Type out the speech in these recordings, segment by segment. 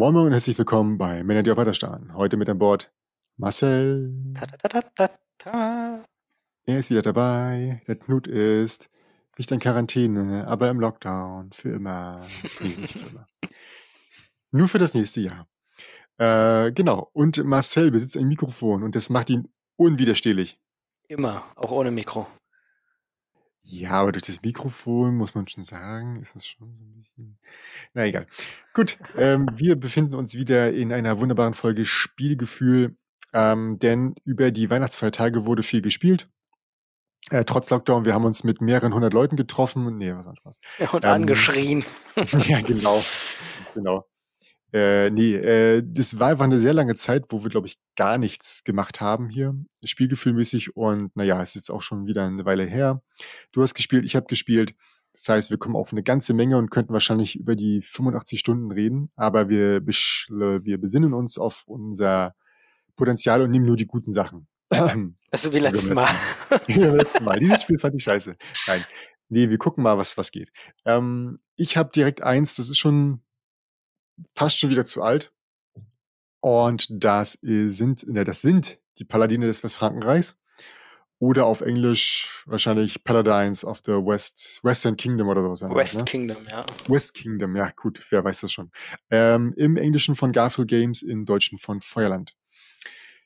Moin Moin und herzlich willkommen bei Männer, die auf Weiterstarren. Heute mit an Bord Marcel. Ta -ta -ta -ta -ta -ta. Er ist wieder dabei. Der Knut ist nicht in Quarantäne, aber im Lockdown. Für immer. Nee, nicht für immer. Nur für das nächste Jahr. Äh, genau. Und Marcel besitzt ein Mikrofon und das macht ihn unwiderstehlich. Immer, auch ohne Mikro. Ja, aber durch das Mikrofon muss man schon sagen, ist es schon so ein bisschen. Na egal. Gut, ähm, wir befinden uns wieder in einer wunderbaren Folge Spielgefühl, ähm, denn über die Weihnachtsfeiertage wurde viel gespielt. Äh, trotz Lockdown, wir haben uns mit mehreren hundert Leuten getroffen. Nee, was war Spaß. Und Ähm, angeschrien. ja, genau. Genau. Äh, nee, äh, das war einfach eine sehr lange Zeit, wo wir, glaube ich, gar nichts gemacht haben hier, spielgefühlmäßig. Und naja, ist jetzt auch schon wieder eine Weile her. Du hast gespielt, ich habe gespielt. Das heißt, wir kommen auf eine ganze Menge und könnten wahrscheinlich über die 85 Stunden reden. Aber wir, wir besinnen uns auf unser Potenzial und nehmen nur die guten Sachen. Also wie letztes Mal. Wie beim letzten Mal. Dieses Spiel fand ich scheiße. Nein. Nee, wir gucken mal, was, was geht. Ähm, ich habe direkt eins, das ist schon fast schon wieder zu alt. Und das sind, ne, das sind die Paladine des Westfrankenreichs. Oder auf Englisch wahrscheinlich Paladines of the West, Western Kingdom oder sowas. West ne? Kingdom, ja. West Kingdom, ja gut, wer weiß das schon. Ähm, Im Englischen von Garfield Games, im Deutschen von Feuerland.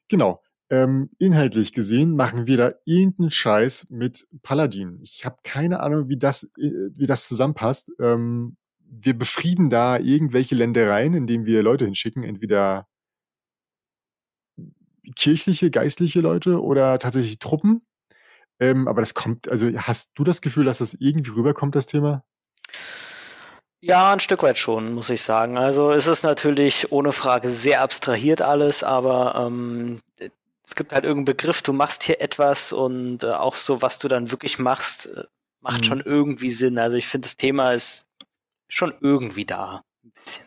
Genau. Ähm, inhaltlich gesehen machen wir da irgendeinen Scheiß mit Paladin. Ich habe keine Ahnung, wie das, äh, wie das zusammenpasst. Ähm, wir befrieden da irgendwelche Ländereien, indem wir Leute hinschicken, entweder kirchliche, geistliche Leute oder tatsächlich Truppen. Ähm, aber das kommt, also hast du das Gefühl, dass das irgendwie rüberkommt, das Thema? Ja, ein Stück weit schon, muss ich sagen. Also es ist natürlich ohne Frage sehr abstrahiert alles, aber ähm, es gibt halt irgendeinen Begriff, du machst hier etwas und äh, auch so, was du dann wirklich machst, äh, macht Mhm. schon irgendwie Sinn. Also ich finde, das Thema ist schon irgendwie da. Ein bisschen.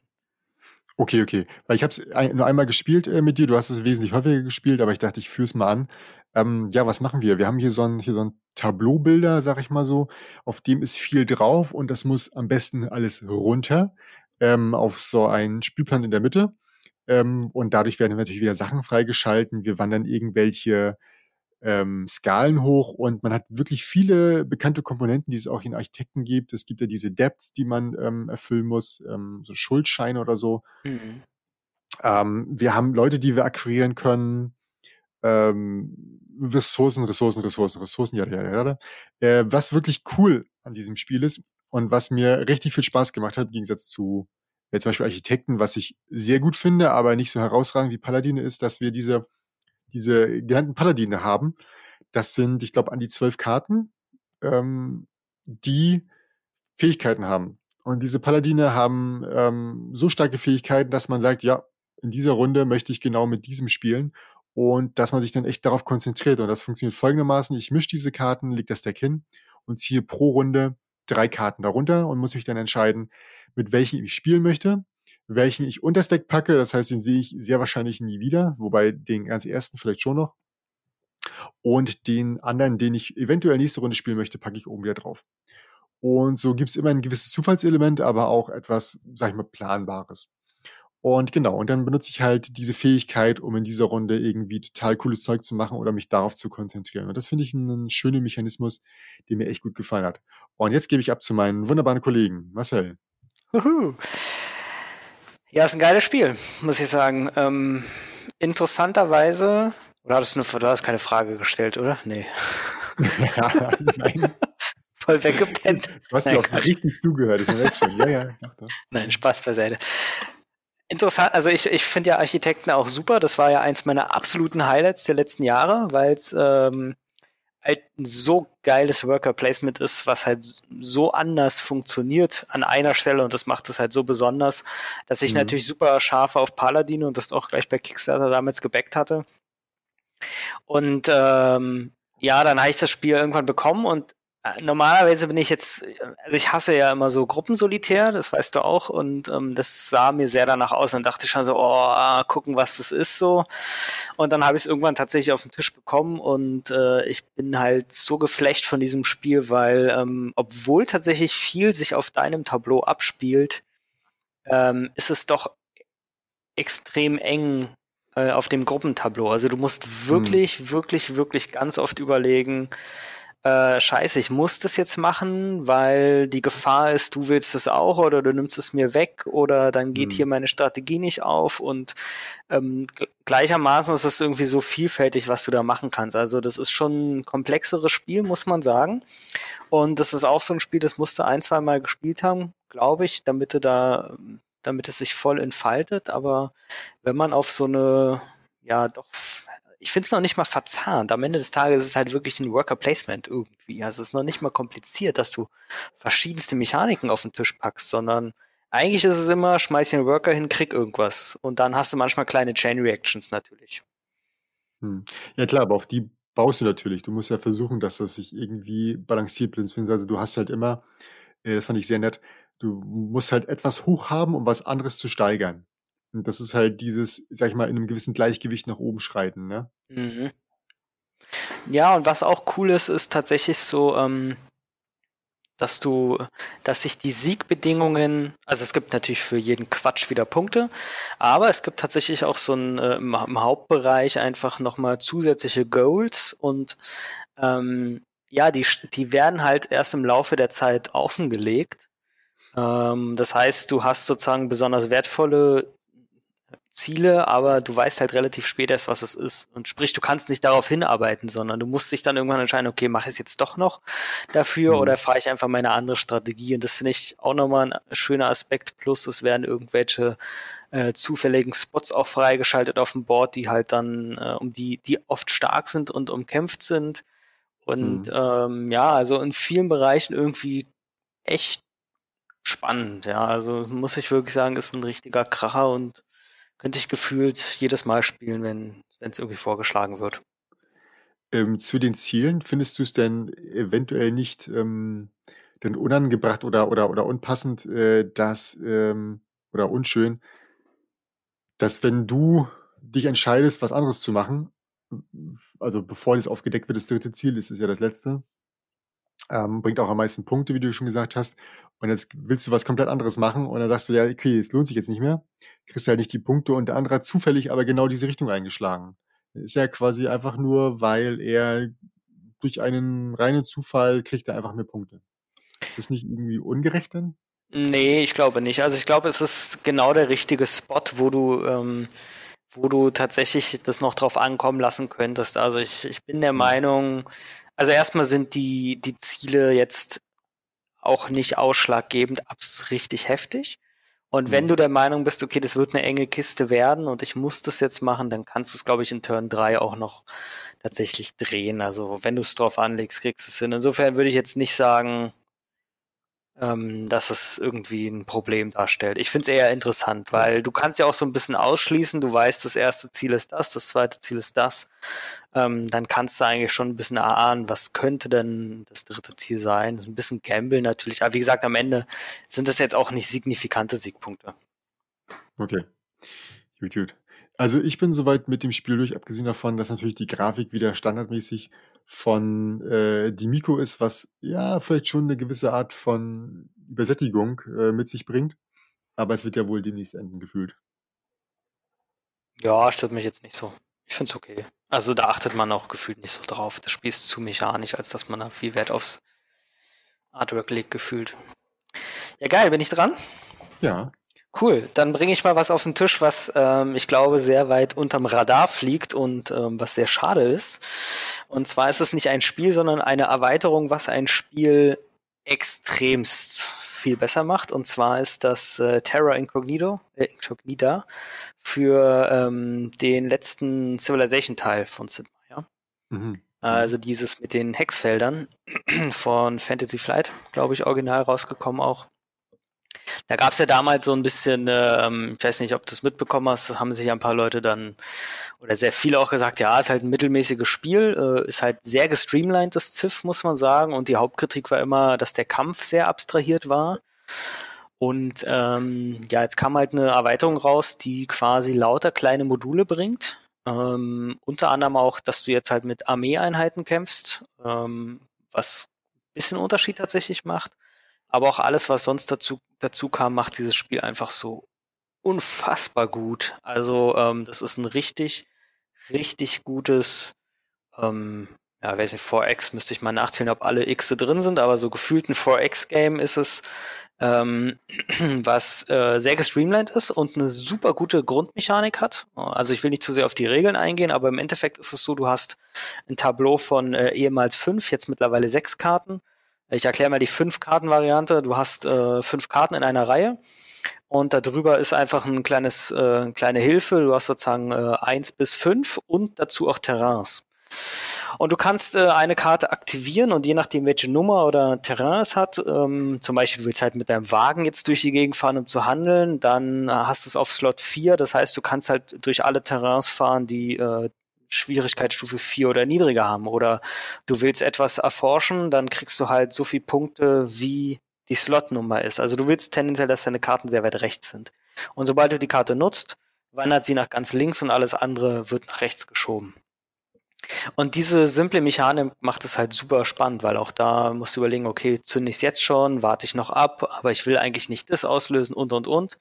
Okay, okay. Weil ich habe es ein, nur einmal gespielt äh, mit dir. Du hast es wesentlich häufiger gespielt, aber ich dachte, ich führe es mal an. Ähm, ja, was machen wir? Wir haben hier so ein, so ein Tableaubilder, sag ich mal so. Auf dem ist viel drauf und das muss am besten alles runter ähm, auf so einen Spielplan in der Mitte. Ähm, und dadurch werden natürlich wieder Sachen freigeschalten. Wir wandern irgendwelche ähm, Skalen hoch und man hat wirklich viele bekannte Komponenten, die es auch in Architekten gibt. Es gibt ja diese Depths, die man ähm, erfüllen muss, ähm, so Schuldscheine oder so. Mhm. Ähm, wir haben Leute, die wir akquirieren können. Ähm, Ressourcen, Ressourcen, Ressourcen, Ressourcen, ja, ja, ja. ja. Äh, was wirklich cool an diesem Spiel ist und was mir richtig viel Spaß gemacht hat, im Gegensatz zu äh, zum Beispiel Architekten, was ich sehr gut finde, aber nicht so herausragend wie Paladine ist, dass wir diese, diese genannten Paladine haben. Das sind, ich glaube, an die zwölf Karten, ähm, die Fähigkeiten haben. Und diese Paladine haben ähm, so starke Fähigkeiten, dass man sagt, ja, in dieser Runde möchte ich genau mit diesem spielen und dass man sich dann echt darauf konzentriert. Und das funktioniert folgendermaßen. Ich mische diese Karten, leg das Deck hin und ziehe pro Runde drei Karten darunter und muss mich dann entscheiden, mit welchen ich spielen möchte, welchen ich unter Deck packe. Das heißt, den sehe ich sehr wahrscheinlich nie wieder, wobei den ganz ersten vielleicht schon noch. Und den anderen, den ich eventuell nächste Runde spielen möchte, packe ich oben wieder drauf. Und so gibt's immer ein gewisses Zufallselement, aber auch etwas, sag ich mal, Planbares. Und genau, und dann benutze ich halt diese Fähigkeit, um in dieser Runde irgendwie total cooles Zeug zu machen oder mich darauf zu konzentrieren. Und das finde ich einen schönen Mechanismus, der mir echt gut gefallen hat. Und jetzt gebe ich ab zu meinen wunderbaren Kollegen. Marcel. Huhu. Ja, ist ein geiles Spiel, muss ich sagen. Ähm, interessanterweise, oder hattest du, eine, du hast keine Frage gestellt, oder? Nee. ja, nein, Voll weggepennt. du hast mir auch Quatsch. richtig zugehört. Ich merke schon. Ja, ja, doch, doch. Nein, Spaß beiseite. Interessant, also ich, ich finde ja Architekten auch super. Das war ja eins meiner absoluten Highlights der letzten Jahre, weil es ähm, halt ein so geiles Worker Placement ist, was halt so anders funktioniert an einer Stelle und das macht es halt so besonders, dass ich Mhm. natürlich super scharf auf Paladin und das auch gleich bei Kickstarter damals gebackt hatte. Und ähm, ja, dann habe ich das Spiel irgendwann bekommen und normalerweise bin ich jetzt, also ich hasse ja immer so Gruppensolitär, das weißt du auch, und ähm, das sah mir sehr danach aus. Und dachte ich schon so, oh, ah, gucken, was das ist so. Und dann habe ich es irgendwann tatsächlich auf den Tisch bekommen und äh, ich bin halt so geflecht von diesem Spiel, weil ähm, obwohl tatsächlich viel sich auf deinem Tableau abspielt, ähm, ist es doch extrem eng äh, auf dem Gruppentableau. Also du musst wirklich, hm. wirklich, wirklich ganz oft überlegen, äh, scheiße, ich muss das jetzt machen, weil die Gefahr ist, du willst es auch oder du nimmst es mir weg oder dann geht hm. hier meine Strategie nicht auf und ähm, gleichermaßen ist es irgendwie so vielfältig, was du da machen kannst. Also das ist schon ein komplexeres Spiel, muss man sagen. Und das ist auch so ein Spiel, das musste ein, zwei Mal gespielt haben, glaube ich, damit du da, damit es sich voll entfaltet. Aber wenn man auf so eine, ja, doch ich finde es noch nicht mal verzahnt. Am Ende des Tages ist es halt wirklich ein Worker Placement irgendwie. Also es ist noch nicht mal kompliziert, dass du verschiedenste Mechaniken auf den Tisch packst, sondern eigentlich ist es immer, schmeiß einen Worker hin, krieg irgendwas. Und dann hast du manchmal kleine Chain Reactions natürlich. Hm. Ja klar, aber auf die baust du natürlich. Du musst ja versuchen, dass das sich irgendwie balanciert. Also du hast halt immer, äh, das fand ich sehr nett, du musst halt etwas hoch haben, um was anderes zu steigern. Und das ist halt dieses, sag ich mal, in einem gewissen Gleichgewicht nach oben schreiten, ne? Mhm. Ja, und was auch cool ist, ist tatsächlich so, ähm, dass du, dass sich die Siegbedingungen, also es gibt natürlich für jeden Quatsch wieder Punkte, aber es gibt tatsächlich auch so ein äh, im, im, Hauptbereich einfach nochmal zusätzliche Goals und ähm, ja, die, die werden halt erst im Laufe der Zeit offengelegt. Ähm, das heißt, du hast sozusagen besonders wertvolle Ziele, aber du weißt halt relativ spät erst, was es ist. Und sprich, du kannst nicht darauf hinarbeiten, sondern du musst dich dann irgendwann entscheiden, okay, mache ich es jetzt doch noch dafür mhm. oder fahre ich einfach meine andere Strategie? Und das finde ich auch nochmal ein schöner Aspekt. Plus, es werden irgendwelche äh, zufälligen Spots auch freigeschaltet auf dem Board, die halt dann, äh, um die, die oft stark sind und umkämpft sind. Und mhm. ähm, ja, also in vielen Bereichen irgendwie echt spannend, ja. Also muss ich wirklich sagen, ist ein richtiger Kracher und könnte ich gefühlt jedes Mal spielen, wenn es irgendwie vorgeschlagen wird. Ähm, zu den Zielen, findest du es denn eventuell nicht ähm, denn unangebracht oder, oder, oder unpassend, äh, dass, ähm, oder unschön, dass wenn du dich entscheidest, was anderes zu machen, also bevor das aufgedeckt wird, das dritte Ziel, das ist ja das letzte, ähm, bringt auch am meisten Punkte, wie du schon gesagt hast. Und jetzt willst du was komplett anderes machen und dann sagst du, ja, okay, es lohnt sich jetzt nicht mehr. Kriegst halt nicht die Punkte und der andere hat zufällig aber genau diese Richtung eingeschlagen. Ist ja quasi einfach nur, weil er durch einen reinen Zufall kriegt er einfach mehr Punkte. Ist das nicht irgendwie ungerecht denn? Nee, ich glaube nicht. Also ich glaube, es ist genau der richtige Spot, wo du, ähm, wo du tatsächlich das noch drauf ankommen lassen könntest. Also ich, ich bin der mhm. Meinung, also erstmal sind die, die Ziele jetzt auch nicht ausschlaggebend richtig heftig. Und wenn mhm. du der Meinung bist, okay, das wird eine enge Kiste werden und ich muss das jetzt machen, dann kannst du es, glaube ich, in Turn 3 auch noch tatsächlich drehen. Also wenn du es drauf anlegst, kriegst du es hin. Insofern würde ich jetzt nicht sagen, ähm, dass es irgendwie ein Problem darstellt. Ich finde es eher interessant, weil du kannst ja auch so ein bisschen ausschließen, du weißt, das erste Ziel ist das, das zweite Ziel ist das. Ähm, dann kannst du eigentlich schon ein bisschen erahnen, was könnte denn das dritte Ziel sein. Das ist ein bisschen Gamble natürlich, aber wie gesagt, am Ende sind das jetzt auch nicht signifikante Siegpunkte. Okay. Gut, gut. Also ich bin soweit mit dem Spiel durch, abgesehen davon, dass natürlich die Grafik wieder standardmäßig von äh, Dimiko ist, was ja vielleicht schon eine gewisse Art von Übersättigung äh, mit sich bringt. Aber es wird ja wohl demnächst enden gefühlt. Ja, stört mich jetzt nicht so. Ich finde es okay. Also da achtet man auch gefühlt nicht so drauf. Das Spiel ist zu mechanisch, als dass man da viel Wert aufs Artwork legt, gefühlt. Ja, geil, bin ich dran? Ja. Cool, dann bringe ich mal was auf den Tisch, was ähm, ich glaube sehr weit unterm Radar fliegt und ähm, was sehr schade ist. Und zwar ist es nicht ein Spiel, sondern eine Erweiterung, was ein Spiel extremst viel besser macht. Und zwar ist das äh, Terra Incognito, äh, Incognita für ähm, den letzten Civilization-Teil von Sid Meier. Mhm. Also dieses mit den Hexfeldern von Fantasy Flight, glaube ich, original rausgekommen auch. Da gab es ja damals so ein bisschen, ähm, ich weiß nicht, ob du es mitbekommen hast, haben sich ein paar Leute dann oder sehr viele auch gesagt, ja, ist halt ein mittelmäßiges Spiel, äh, ist halt sehr gestreamlined, das Ziff, muss man sagen. Und die Hauptkritik war immer, dass der Kampf sehr abstrahiert war. Und ähm, ja, jetzt kam halt eine Erweiterung raus, die quasi lauter kleine Module bringt. Ähm, unter anderem auch, dass du jetzt halt mit Armeeeinheiten kämpfst, ähm, was ein bisschen Unterschied tatsächlich macht. Aber auch alles, was sonst dazu, dazu kam, macht dieses Spiel einfach so unfassbar gut. Also ähm, das ist ein richtig, richtig gutes, ähm, ja, weiß nicht, 4X müsste ich mal nachzählen, ob alle X drin sind, aber so gefühlt ein 4X-Game ist es, ähm, was äh, sehr gestreamlined ist und eine super gute Grundmechanik hat. Also ich will nicht zu sehr auf die Regeln eingehen, aber im Endeffekt ist es so, du hast ein Tableau von äh, ehemals fünf, jetzt mittlerweile sechs Karten. Ich erkläre mal die fünf Karten-Variante. Du hast äh, fünf Karten in einer Reihe und darüber ist einfach ein kleines, äh, kleine Hilfe. Du hast sozusagen äh, eins bis fünf und dazu auch Terrains. Und du kannst äh, eine Karte aktivieren und je nachdem, welche Nummer oder Terrain es hat, ähm, zum Beispiel du willst halt mit deinem Wagen jetzt durch die Gegend fahren, um zu handeln, dann äh, hast du es auf Slot 4. Das heißt, du kannst halt durch alle Terrains fahren, die äh, Schwierigkeitsstufe 4 oder niedriger haben. Oder du willst etwas erforschen, dann kriegst du halt so viel Punkte, wie die Slotnummer ist. Also du willst tendenziell, dass deine Karten sehr weit rechts sind. Und sobald du die Karte nutzt, wandert sie nach ganz links und alles andere wird nach rechts geschoben. Und diese simple Mechanik macht es halt super spannend, weil auch da musst du überlegen, okay, zünde ich es jetzt schon, warte ich noch ab, aber ich will eigentlich nicht das auslösen und und und.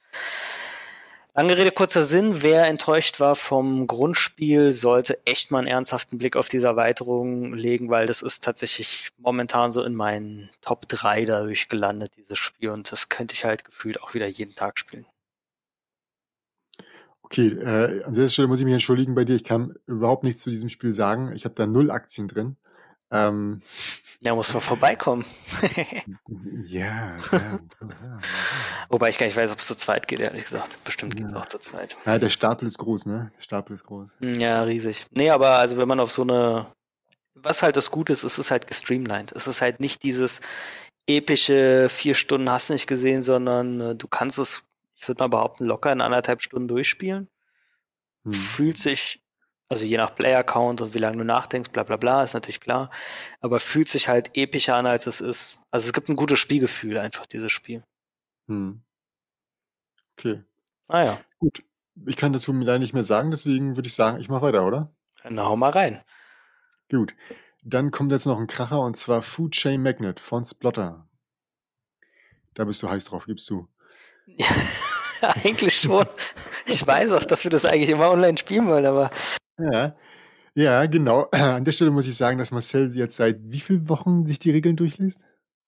Lange Rede, kurzer Sinn. Wer enttäuscht war vom Grundspiel, sollte echt mal einen ernsthaften Blick auf diese Erweiterung legen, weil das ist tatsächlich momentan so in meinen Top 3 dadurch gelandet, dieses Spiel. Und das könnte ich halt gefühlt auch wieder jeden Tag spielen. Okay, äh, an dieser Stelle muss ich mich entschuldigen bei dir. Ich kann überhaupt nichts zu diesem Spiel sagen. Ich habe da null Aktien drin. Ähm, ja, muss man vorbeikommen. ja, ja, ja, Wobei ich gar nicht weiß, ob es zu zweit geht, ehrlich gesagt. Bestimmt geht es auch zu zweit. Ja, der Stapel ist groß, ne? Der Stapel ist groß. Ja, riesig. Nee, aber also wenn man auf so eine, was halt das Gute ist, es ist halt gestreamlined. Es ist halt nicht dieses epische vier Stunden hast nicht gesehen, sondern äh, du kannst es ich würde mal behaupten, locker in anderthalb Stunden durchspielen. Hm. Fühlt sich, also je nach Player-Count und wie lange du nachdenkst, bla bla bla, ist natürlich klar, aber fühlt sich halt epischer an, als es ist. Also es gibt ein gutes Spielgefühl einfach, dieses Spiel. Hm. Okay. Ah ja. Gut. Ich kann dazu leider nicht mehr sagen, deswegen würde ich sagen, ich mache weiter, oder? Na, hau mal rein. Gut. Dann kommt jetzt noch ein Kracher und zwar Food Chain Magnet von Splotter. Da bist du heiß drauf, gibst du. Ja, eigentlich schon. Ich weiß auch, dass wir das eigentlich immer online spielen wollen, aber. Ja. Ja, genau. An der Stelle muss ich sagen, dass Marcel jetzt seit wie vielen Wochen sich die Regeln durchliest?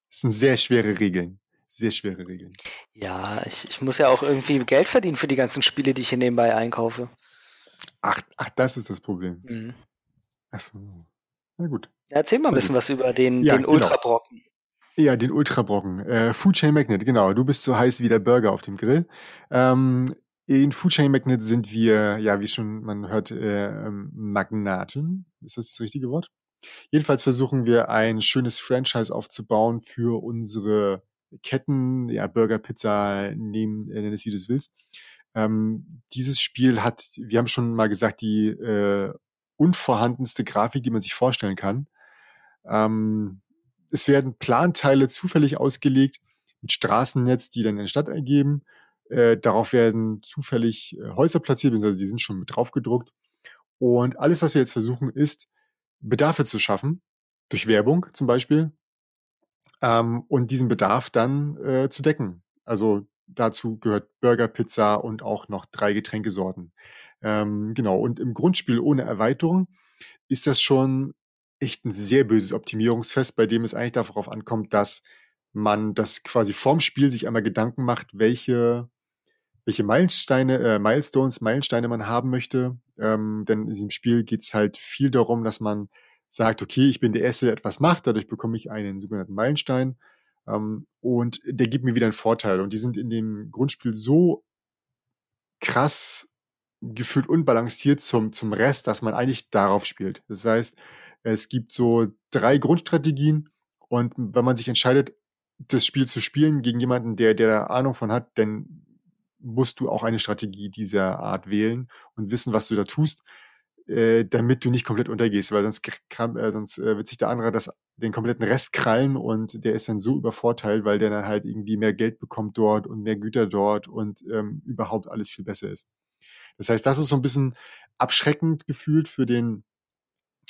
Das sind sehr schwere Regeln. Sehr schwere Regeln. Ja, ich, ich muss ja auch irgendwie Geld verdienen für die ganzen Spiele, die ich hier nebenbei einkaufe. Ach, ach das ist das Problem. Mhm. Ach so. Na gut. Ja, erzähl mal ein bisschen was über den, ja, den genau. Ultrabrocken. Ja, den Ultrabrocken. Äh, Food Chain Magnet, genau. Du bist so heiß wie der Burger auf dem Grill. Ähm, in Food Magnet sind wir, ja, wie schon man hört, äh, ähm, Magnaten. Ist das das richtige Wort? Jedenfalls versuchen wir ein schönes Franchise aufzubauen für unsere Ketten, ja, Burger, Pizza, nehmen, äh, nenn es wie du es willst. Ähm, dieses Spiel hat, wir haben schon mal gesagt, die äh, unvorhandenste Grafik, die man sich vorstellen kann. Ähm, es werden Planteile zufällig ausgelegt mit Straßennetz, die dann in der Stadt ergeben. Äh, darauf werden zufällig äh, Häuser platziert, also die sind schon mit drauf gedruckt. Und alles, was wir jetzt versuchen, ist, Bedarfe zu schaffen, durch Werbung zum Beispiel, ähm, und diesen Bedarf dann äh, zu decken. Also dazu gehört Burger, Pizza und auch noch drei Getränkesorten. Ähm, genau, und im Grundspiel ohne Erweiterung ist das schon echt ein sehr böses Optimierungsfest, bei dem es eigentlich darauf ankommt, dass man das quasi vorm Spiel sich einmal Gedanken macht, welche, welche Meilensteine, äh, Milestones, Meilensteine man haben möchte. Ähm, denn in diesem Spiel geht es halt viel darum, dass man sagt, okay, ich bin der Erste, der etwas macht, dadurch bekomme ich einen sogenannten Meilenstein. Ähm, und der gibt mir wieder einen Vorteil. Und die sind in dem Grundspiel so krass gefühlt unbalanciert zum, zum Rest, dass man eigentlich darauf spielt. Das heißt, es gibt so drei Grundstrategien und wenn man sich entscheidet, das Spiel zu spielen gegen jemanden, der, der Ahnung von hat, dann musst du auch eine Strategie dieser Art wählen und wissen, was du da tust, äh, damit du nicht komplett untergehst, weil sonst, kann, äh, sonst äh, wird sich der andere das, den kompletten Rest krallen und der ist dann so übervorteilt, weil der dann halt irgendwie mehr Geld bekommt dort und mehr Güter dort und ähm, überhaupt alles viel besser ist. Das heißt, das ist so ein bisschen abschreckend gefühlt für den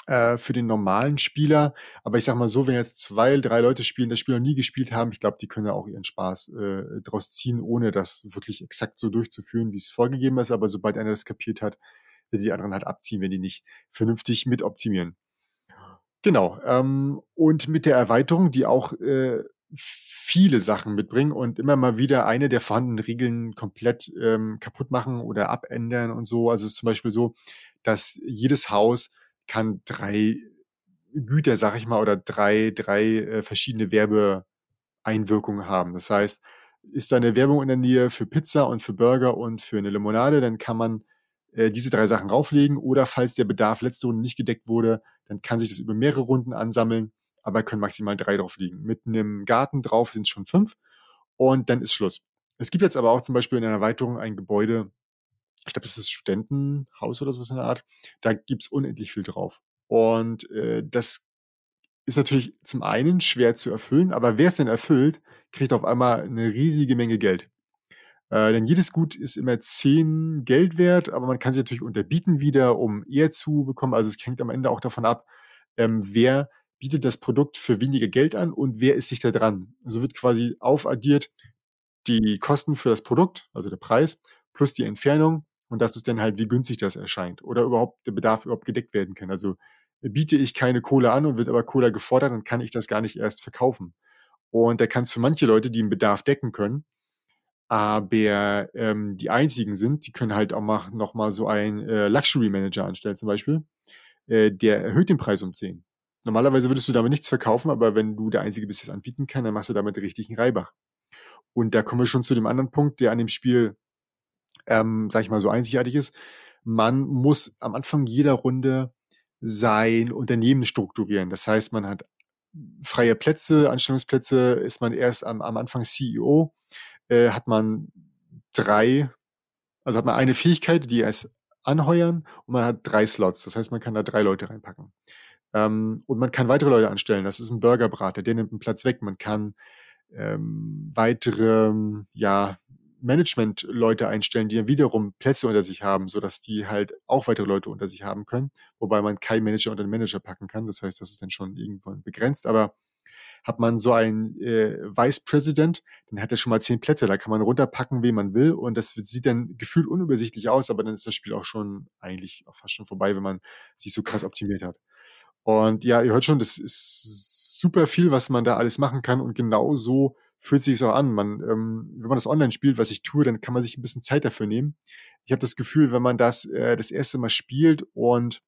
äh, für den normalen Spieler. Aber ich sag mal so, wenn jetzt zwei, drei Leute spielen, das Spiel noch nie gespielt haben, ich glaube, die können ja auch ihren Spaß äh, draus ziehen, ohne das wirklich exakt so durchzuführen, wie es vorgegeben ist. Aber sobald einer das kapiert hat, wird die anderen halt abziehen, wenn die nicht vernünftig mit optimieren. Genau. Ähm, und mit der Erweiterung, die auch äh, viele Sachen mitbringen und immer mal wieder eine der vorhandenen Regeln komplett ähm, kaputt machen oder abändern und so. Also es ist zum Beispiel so, dass jedes Haus kann drei Güter, sag ich mal, oder drei, drei äh, verschiedene Werbeeinwirkungen haben. Das heißt, ist da eine Werbung in der Nähe für Pizza und für Burger und für eine Limonade, dann kann man äh, diese drei Sachen rauflegen oder falls der Bedarf letzte Runde nicht gedeckt wurde, dann kann sich das über mehrere Runden ansammeln, aber können maximal drei drauf liegen. Mit einem Garten drauf sind es schon fünf und dann ist Schluss. Es gibt jetzt aber auch zum Beispiel in einer Erweiterung ein Gebäude, ich glaube, das ist Studentenhaus oder sowas in der Art, da gibt's unendlich viel drauf. Und äh, das ist natürlich zum einen schwer zu erfüllen, aber wer es denn erfüllt, kriegt auf einmal eine riesige Menge Geld. Äh, denn jedes Gut ist immer zehn Geld wert, aber man kann sich natürlich unterbieten wieder, um eher zu bekommen. Also es hängt am Ende auch davon ab, ähm, wer bietet das Produkt für weniger Geld an und wer ist sich da dran. So wird quasi aufaddiert die Kosten für das Produkt, also der Preis, plus die Entfernung und das ist dann halt, wie günstig das erscheint oder überhaupt der Bedarf überhaupt gedeckt werden kann. Also biete ich keine Cola an und wird aber Cola gefordert, dann kann ich das gar nicht erst verkaufen. Und da kann es für manche Leute, die einen Bedarf decken können, aber ähm, die einzigen sind, die können halt auch mal, noch mal so einen äh, Luxury Manager anstellen zum Beispiel, äh, der erhöht den Preis um 10. Normalerweise würdest du damit nichts verkaufen, aber wenn du der Einzige bist, der es anbieten kann, dann machst du damit richtig einen Reibach. Und da kommen wir schon zu dem anderen Punkt, der an dem Spiel, ähm, sag ich mal, so einzigartig ist. Man muss am Anfang jeder Runde sein Unternehmen strukturieren. Das heißt, man hat freie Plätze, Anstellungsplätze, ist man erst am, am Anfang CEO, äh, hat man drei, also hat man eine Fähigkeit, die es anheuern und man hat drei Slots. Das heißt, man kann da drei Leute reinpacken. Ähm, und man kann weitere Leute anstellen. Das ist ein Burgerbrater, der nimmt einen Platz weg. Man kann ähm, weitere ja, Management-Leute einstellen, die dann wiederum Plätze unter sich haben, so dass die halt auch weitere Leute unter sich haben können, wobei man kein Manager unter den Manager packen kann. Das heißt, das ist dann schon irgendwann begrenzt. Aber hat man so einen äh, Vice President, dann hat er schon mal zehn Plätze, da kann man runterpacken, wen man will und das sieht dann gefühlt unübersichtlich aus, aber dann ist das Spiel auch schon eigentlich auch fast schon vorbei, wenn man sich so krass optimiert hat. Und ja, ihr hört schon, das ist super viel, was man da alles machen kann und genau so fühlt sich auch an. Man, ähm, wenn man das online spielt, was ich tue, dann kann man sich ein bisschen Zeit dafür nehmen. Ich habe das Gefühl, wenn man das äh, das erste Mal spielt und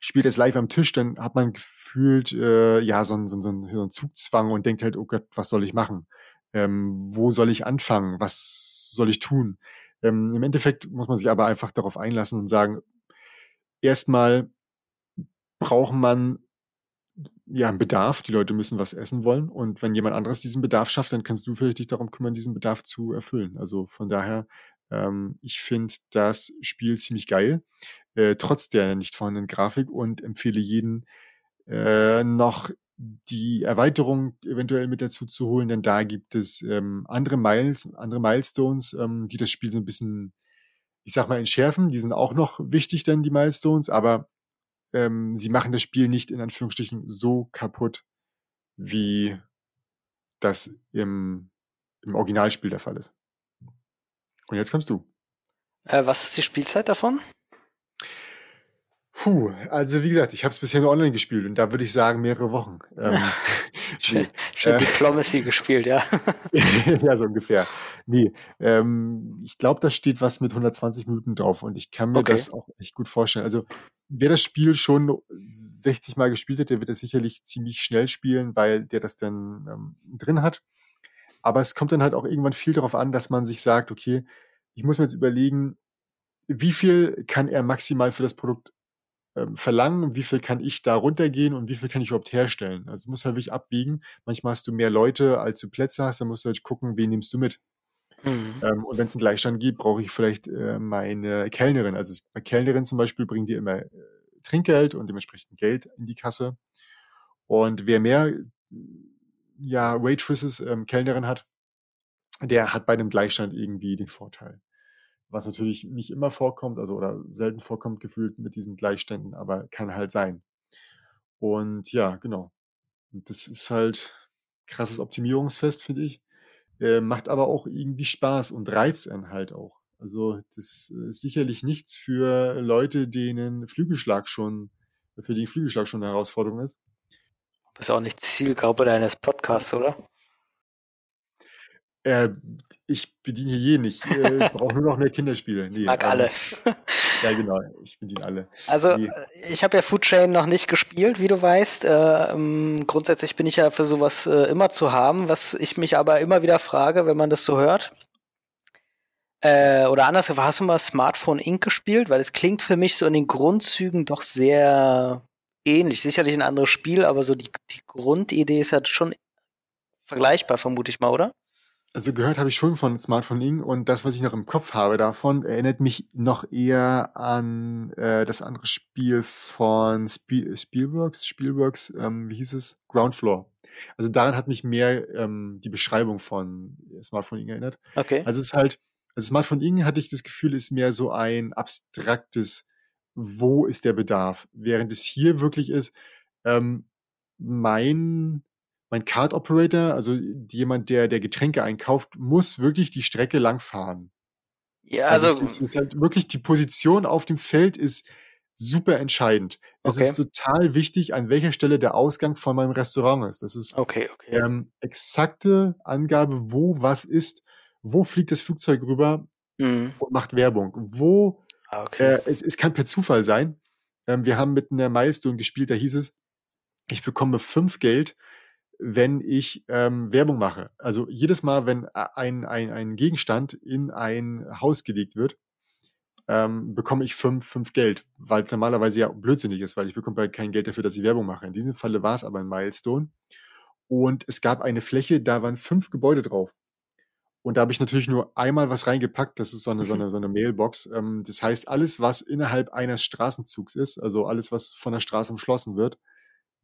spielt es live am Tisch, dann hat man gefühlt äh, ja so einen, so, einen, so einen Zugzwang und denkt halt, oh Gott, was soll ich machen? Ähm, wo soll ich anfangen? Was soll ich tun? Ähm, Im Endeffekt muss man sich aber einfach darauf einlassen und sagen, erstmal braucht man ja einen Bedarf. Die Leute müssen was essen wollen. Und wenn jemand anderes diesen Bedarf schafft, dann kannst du vielleicht dich darum kümmern, diesen Bedarf zu erfüllen. Also von daher, ähm, ich finde das Spiel ziemlich geil äh, trotz der nicht vorhandenen Grafik und empfehle jeden äh, noch die Erweiterung eventuell mit dazu zu holen, denn da gibt es ähm, andere Miles, andere Milestones, ähm, die das Spiel so ein bisschen, ich sag mal, entschärfen. Die sind auch noch wichtig, dann die Milestones, aber ähm, sie machen das Spiel nicht in Anführungsstrichen so kaputt, wie das im, im Originalspiel der Fall ist. Und jetzt kommst du. Äh, was ist die Spielzeit davon? Puh, also wie gesagt, ich habe es bisher nur online gespielt und da würde ich sagen mehrere Wochen. Ähm, Schön, schön äh, Diplomacy gespielt, ja. ja, so ungefähr. Nee, ähm, ich glaube, da steht was mit 120 Minuten drauf und ich kann mir okay. das auch echt gut vorstellen. Also wer das Spiel schon 60 Mal gespielt hat, der wird es sicherlich ziemlich schnell spielen, weil der das dann ähm, drin hat. Aber es kommt dann halt auch irgendwann viel darauf an, dass man sich sagt, okay, ich muss mir jetzt überlegen, wie viel kann er maximal für das Produkt ähm, verlangen, wie viel kann ich da runtergehen und wie viel kann ich überhaupt herstellen. Also muss halt wirklich abwiegen. Manchmal hast du mehr Leute, als du Plätze hast, dann musst du halt gucken, wen nimmst du mit. Mhm. Ähm, und wenn es einen Gleichstand gibt, brauche ich vielleicht äh, meine Kellnerin. Also bei Kellnerin zum Beispiel bringen die immer äh, Trinkgeld und dementsprechend Geld in die Kasse. Und wer mehr ja, Waitresses, ähm, Kellnerin hat, der hat bei dem Gleichstand irgendwie den Vorteil was natürlich nicht immer vorkommt, also oder selten vorkommt gefühlt mit diesen Gleichständen, aber kann halt sein. Und ja, genau. Und das ist halt krasses Optimierungsfest, finde ich. Äh, macht aber auch irgendwie Spaß und reizt einen halt auch. Also das ist sicherlich nichts für Leute, denen Flügelschlag schon, für die Flügelschlag schon eine Herausforderung ist. Das ist auch nicht Zielgruppe deines Podcasts, oder? Äh, ich bediene hier jeden. Ich äh, brauche nur noch mehr Kinderspiele. Nee, Mag alle. ja, genau. Ich bediene alle. Also, nee. Äh, ich habe ja Food Chain noch nicht gespielt, wie du weißt. Äh, ähm, grundsätzlich bin ich ja für sowas äh, immer zu haben. Was ich mich aber immer wieder frage, wenn man das so hört. Äh, oder anders, hast du mal Smartphone Inc. gespielt? Weil es klingt für mich so in den Grundzügen doch sehr ähnlich. Sicherlich ein anderes Spiel, aber so die, die Grundidee ist halt schon vergleichbar, vermute ich mal, oder? Also gehört habe ich schon von Smartphone Inc. und das, was ich noch im Kopf habe davon, erinnert mich noch eher an äh, das andere Spiel von Spiel Spielworks, Spielworks, ähm, wie hieß es? Ground Floor. Also daran hat mich mehr ähm, die Beschreibung von Smartphone Inc. erinnert. Okay. Also es ist halt, also Smartphone Inc. hatte ich das Gefühl, ist mehr so ein abstraktes, wo ist der Bedarf? Während es hier wirklich ist, ähm, mein mein Card Operator, also jemand, der, der Getränke einkauft, muss wirklich die Strecke lang fahren. Ja, also. also es ist halt wirklich die Position auf dem Feld ist super entscheidend. Es okay. ist total wichtig, an welcher Stelle der Ausgang von meinem Restaurant ist. Das ist okay, okay. Ähm, exakte Angabe, wo was ist, wo fliegt das Flugzeug rüber mhm. und macht Werbung. Wo ah, okay. äh, es, es kann per Zufall sein. Ähm, wir haben mit einer Milestone gespielt, da hieß es, ich bekomme fünf Geld, wenn ich ähm, Werbung mache. Also jedes Mal, wenn ein, ein, ein Gegenstand in ein Haus gelegt wird, ähm, bekomme ich fünf, fünf Geld, weil es normalerweise ja blödsinnig ist, weil ich bekomme halt kein Geld dafür, dass ich Werbung mache. In diesem Falle war es aber ein Milestone. Und es gab eine Fläche, da waren fünf Gebäude drauf. Und da habe ich natürlich nur einmal was reingepackt. Das ist so eine, so eine, so eine Mailbox. Ähm, das heißt, alles, was innerhalb eines Straßenzugs ist, also alles, was von der Straße umschlossen wird,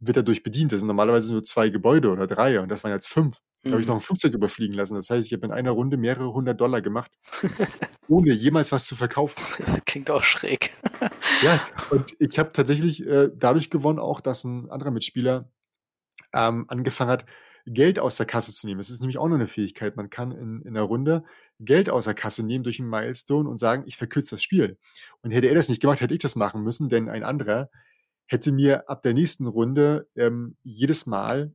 wird dadurch bedient. Das sind normalerweise nur zwei Gebäude oder drei und das waren jetzt fünf. Da habe ich noch mhm. ein Flugzeug überfliegen lassen. Das heißt, ich habe in einer Runde mehrere hundert Dollar gemacht, ohne jemals was zu verkaufen. Klingt auch schräg. ja, und ich habe tatsächlich äh, dadurch gewonnen, auch dass ein anderer Mitspieler ähm, angefangen hat, Geld aus der Kasse zu nehmen. Das ist nämlich auch noch eine Fähigkeit. Man kann in, in einer Runde Geld aus der Kasse nehmen durch einen Milestone und sagen, ich verkürze das Spiel. Und hätte er das nicht gemacht, hätte ich das machen müssen, denn ein anderer hätte mir ab der nächsten Runde ähm, jedes Mal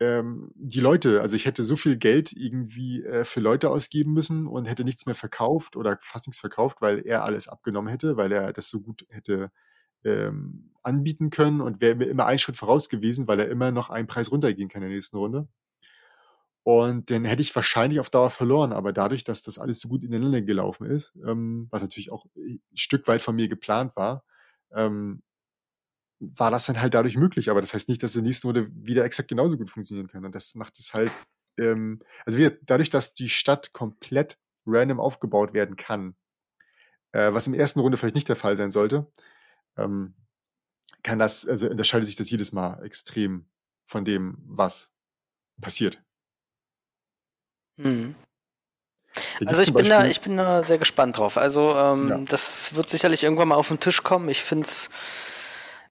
ähm, die Leute, also ich hätte so viel Geld irgendwie äh, für Leute ausgeben müssen und hätte nichts mehr verkauft oder fast nichts verkauft, weil er alles abgenommen hätte, weil er das so gut hätte ähm, anbieten können und wäre mir immer einen Schritt voraus gewesen, weil er immer noch einen Preis runtergehen kann in der nächsten Runde. Und dann hätte ich wahrscheinlich auf Dauer verloren, aber dadurch, dass das alles so gut ineinander gelaufen ist, ähm, was natürlich auch ein Stück weit von mir geplant war, ähm, war das dann halt dadurch möglich. Aber das heißt nicht, dass die nächste Runde wieder exakt genauso gut funktionieren kann. Und das macht es halt, ähm, also wieder, dadurch, dass die Stadt komplett random aufgebaut werden kann, äh, was im ersten Runde vielleicht nicht der Fall sein sollte, ähm, kann das, also unterscheidet sich das jedes Mal extrem von dem, was passiert. Mhm. Also ich bin da, ich bin da sehr gespannt drauf. Also ähm, ja. das wird sicherlich irgendwann mal auf den Tisch kommen. Ich finde es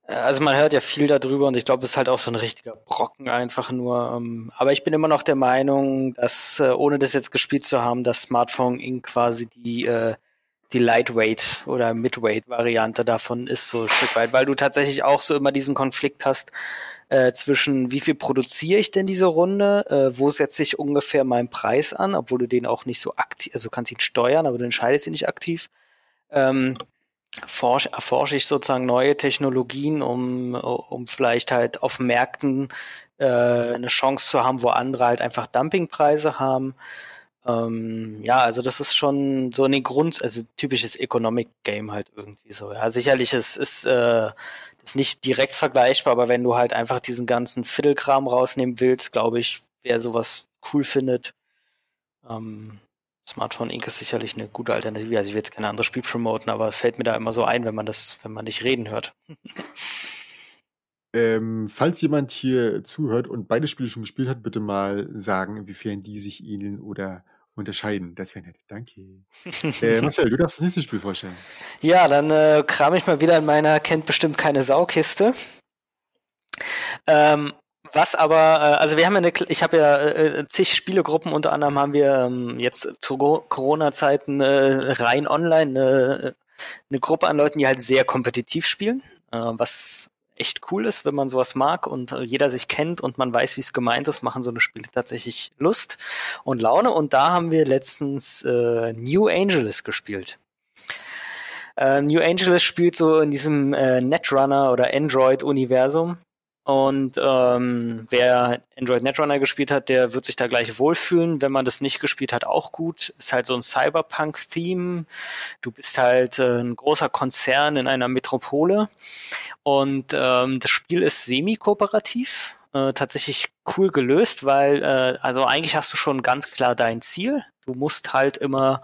also man hört ja viel darüber und ich glaube, es ist halt auch so ein richtiger Brocken einfach nur. Ähm, aber ich bin immer noch der Meinung, dass, äh, ohne das jetzt gespielt zu haben, das Smartphone Inc. quasi die, äh, die Lightweight oder Midweight-Variante davon ist, so ein Stück weit, weil du tatsächlich auch so immer diesen Konflikt hast äh, zwischen, wie viel produziere ich denn diese Runde, äh, wo setze ich ungefähr meinen Preis an, obwohl du den auch nicht so aktiv, also kannst ihn steuern, aber du entscheidest ihn nicht aktiv. Ähm, forsche, erforsche ich sozusagen neue Technologien, um, um vielleicht halt auf Märkten äh, eine Chance zu haben, wo andere halt einfach Dumpingpreise haben. Ähm, ja, also das ist schon so ein Grund, also typisches Economic Game halt irgendwie so. Ja, sicherlich ist, ist äh, ist nicht direkt vergleichbar, aber wenn du halt einfach diesen ganzen Fiddlekram rausnehmen willst, glaube ich, wer sowas cool findet, ähm, Smartphone Inc. ist sicherlich eine gute Alternative. Also ich will jetzt kein anderes Spiel promoten, aber es fällt mir da immer so ein, wenn man das, wenn man nicht reden hört. ähm, falls jemand hier zuhört und beide Spiele schon gespielt hat, bitte mal sagen, inwiefern die sich ähneln oder unterscheiden. Das wäre nett. Danke. äh, Marcel, du darfst das nächste Spiel vorstellen. Ja, dann äh, kram ich mal wieder in meiner kennt bestimmt keine Saukiste. Ähm, was aber, äh, also wir haben ja eine, ich habe ja äh, zig Spielegruppen, unter anderem haben wir ähm, jetzt zu Corona-Zeiten äh, rein online eine, eine Gruppe an Leuten, die halt sehr kompetitiv spielen, äh, was echt cool ist, wenn man sowas mag und äh, jeder sich kennt und man weiß, wie es gemeint ist, machen so eine Spiele tatsächlich Lust und Laune. Und da haben wir letztens äh, New Angeles gespielt. Äh, New Angeles spielt so in diesem äh, Netrunner oder Android-Universum. Und ähm, wer Android Netrunner gespielt hat, der wird sich da gleich wohlfühlen. Wenn man das nicht gespielt hat, auch gut. Ist halt so ein Cyberpunk-Theme. Du bist halt äh, ein großer Konzern in einer Metropole. Und ähm, das Spiel ist semi-kooperativ. Äh, tatsächlich cool gelöst, weil äh, also eigentlich hast du schon ganz klar dein Ziel. Du musst halt immer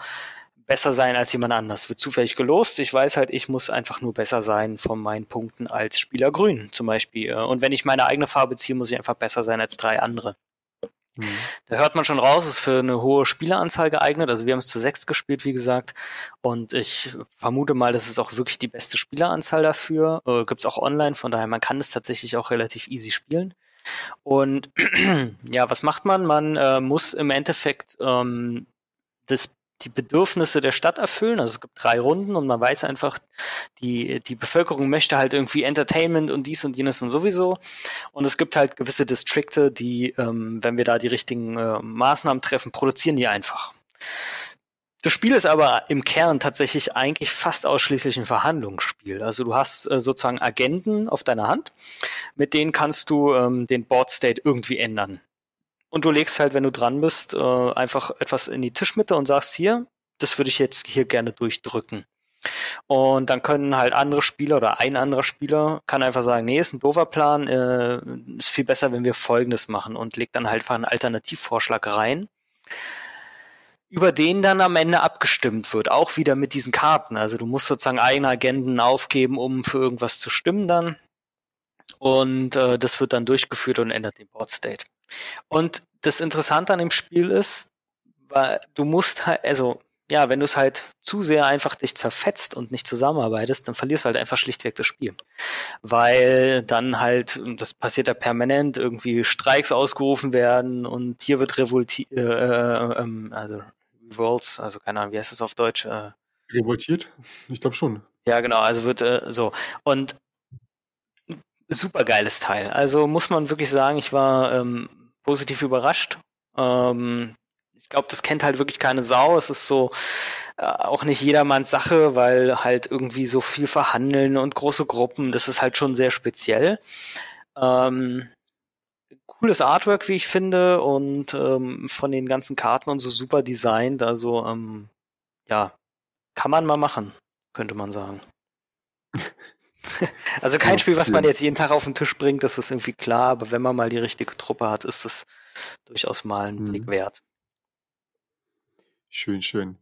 besser sein als jemand anders. Wird zufällig gelost. Ich weiß halt, ich muss einfach nur besser sein von meinen Punkten als Spieler Grün zum Beispiel. Und wenn ich meine eigene Farbe ziehe, muss ich einfach besser sein als drei andere. Mhm. Da hört man schon raus, ist für eine hohe Spieleranzahl geeignet. Also wir haben es zu sechs gespielt, wie gesagt. Und ich vermute mal, das ist auch wirklich die beste Spieleranzahl dafür. Äh, Gibt es auch online, von daher man kann es tatsächlich auch relativ easy spielen. Und ja, was macht man? Man äh, muss im Endeffekt ähm, das die Bedürfnisse der Stadt erfüllen. Also es gibt drei Runden und man weiß einfach, die, die Bevölkerung möchte halt irgendwie Entertainment und dies und jenes und sowieso. Und es gibt halt gewisse Distrikte, die, ähm, wenn wir da die richtigen äh, Maßnahmen treffen, produzieren die einfach. Das Spiel ist aber im Kern tatsächlich eigentlich fast ausschließlich ein Verhandlungsspiel. Also du hast äh, sozusagen Agenten auf deiner Hand, mit denen kannst du ähm, den Board State irgendwie ändern. Und du legst halt, wenn du dran bist, äh, einfach etwas in die Tischmitte und sagst hier, das würde ich jetzt hier gerne durchdrücken. Und dann können halt andere Spieler oder ein anderer Spieler kann einfach sagen, nee, ist ein doofer Plan, äh, ist viel besser, wenn wir Folgendes machen und legt dann halt einfach einen Alternativvorschlag rein, über den dann am Ende abgestimmt wird, auch wieder mit diesen Karten. Also du musst sozusagen eigene Agenten aufgeben, um für irgendwas zu stimmen dann. Und äh, das wird dann durchgeführt und ändert den Board State. Und das Interessante an dem Spiel ist, weil du musst halt, also ja, wenn du es halt zu sehr einfach dich zerfetzt und nicht zusammenarbeitest, dann verlierst du halt einfach schlichtweg das Spiel. Weil dann halt, das passiert ja permanent, irgendwie Streiks ausgerufen werden und hier wird revoltiert, äh, äh, ähm, also Revolts, also keine Ahnung, wie heißt das auf Deutsch? Äh, Revoltiert? Ich glaube schon. Ja, genau, also wird äh, so. Und super geiles Teil. Also muss man wirklich sagen, ich war ähm, positiv überrascht. Ähm, ich glaube, das kennt halt wirklich keine Sau. Es ist so äh, auch nicht jedermanns Sache, weil halt irgendwie so viel verhandeln und große Gruppen, das ist halt schon sehr speziell. Ähm, cooles Artwork, wie ich finde, und ähm, von den ganzen Karten und so super designt. Also ähm, ja, kann man mal machen, könnte man sagen. Also kein Spiel, was man jetzt jeden Tag auf den Tisch bringt, das ist irgendwie klar, aber wenn man mal die richtige Truppe hat, ist es durchaus mal ein mhm. Blick wert. Schön, schön.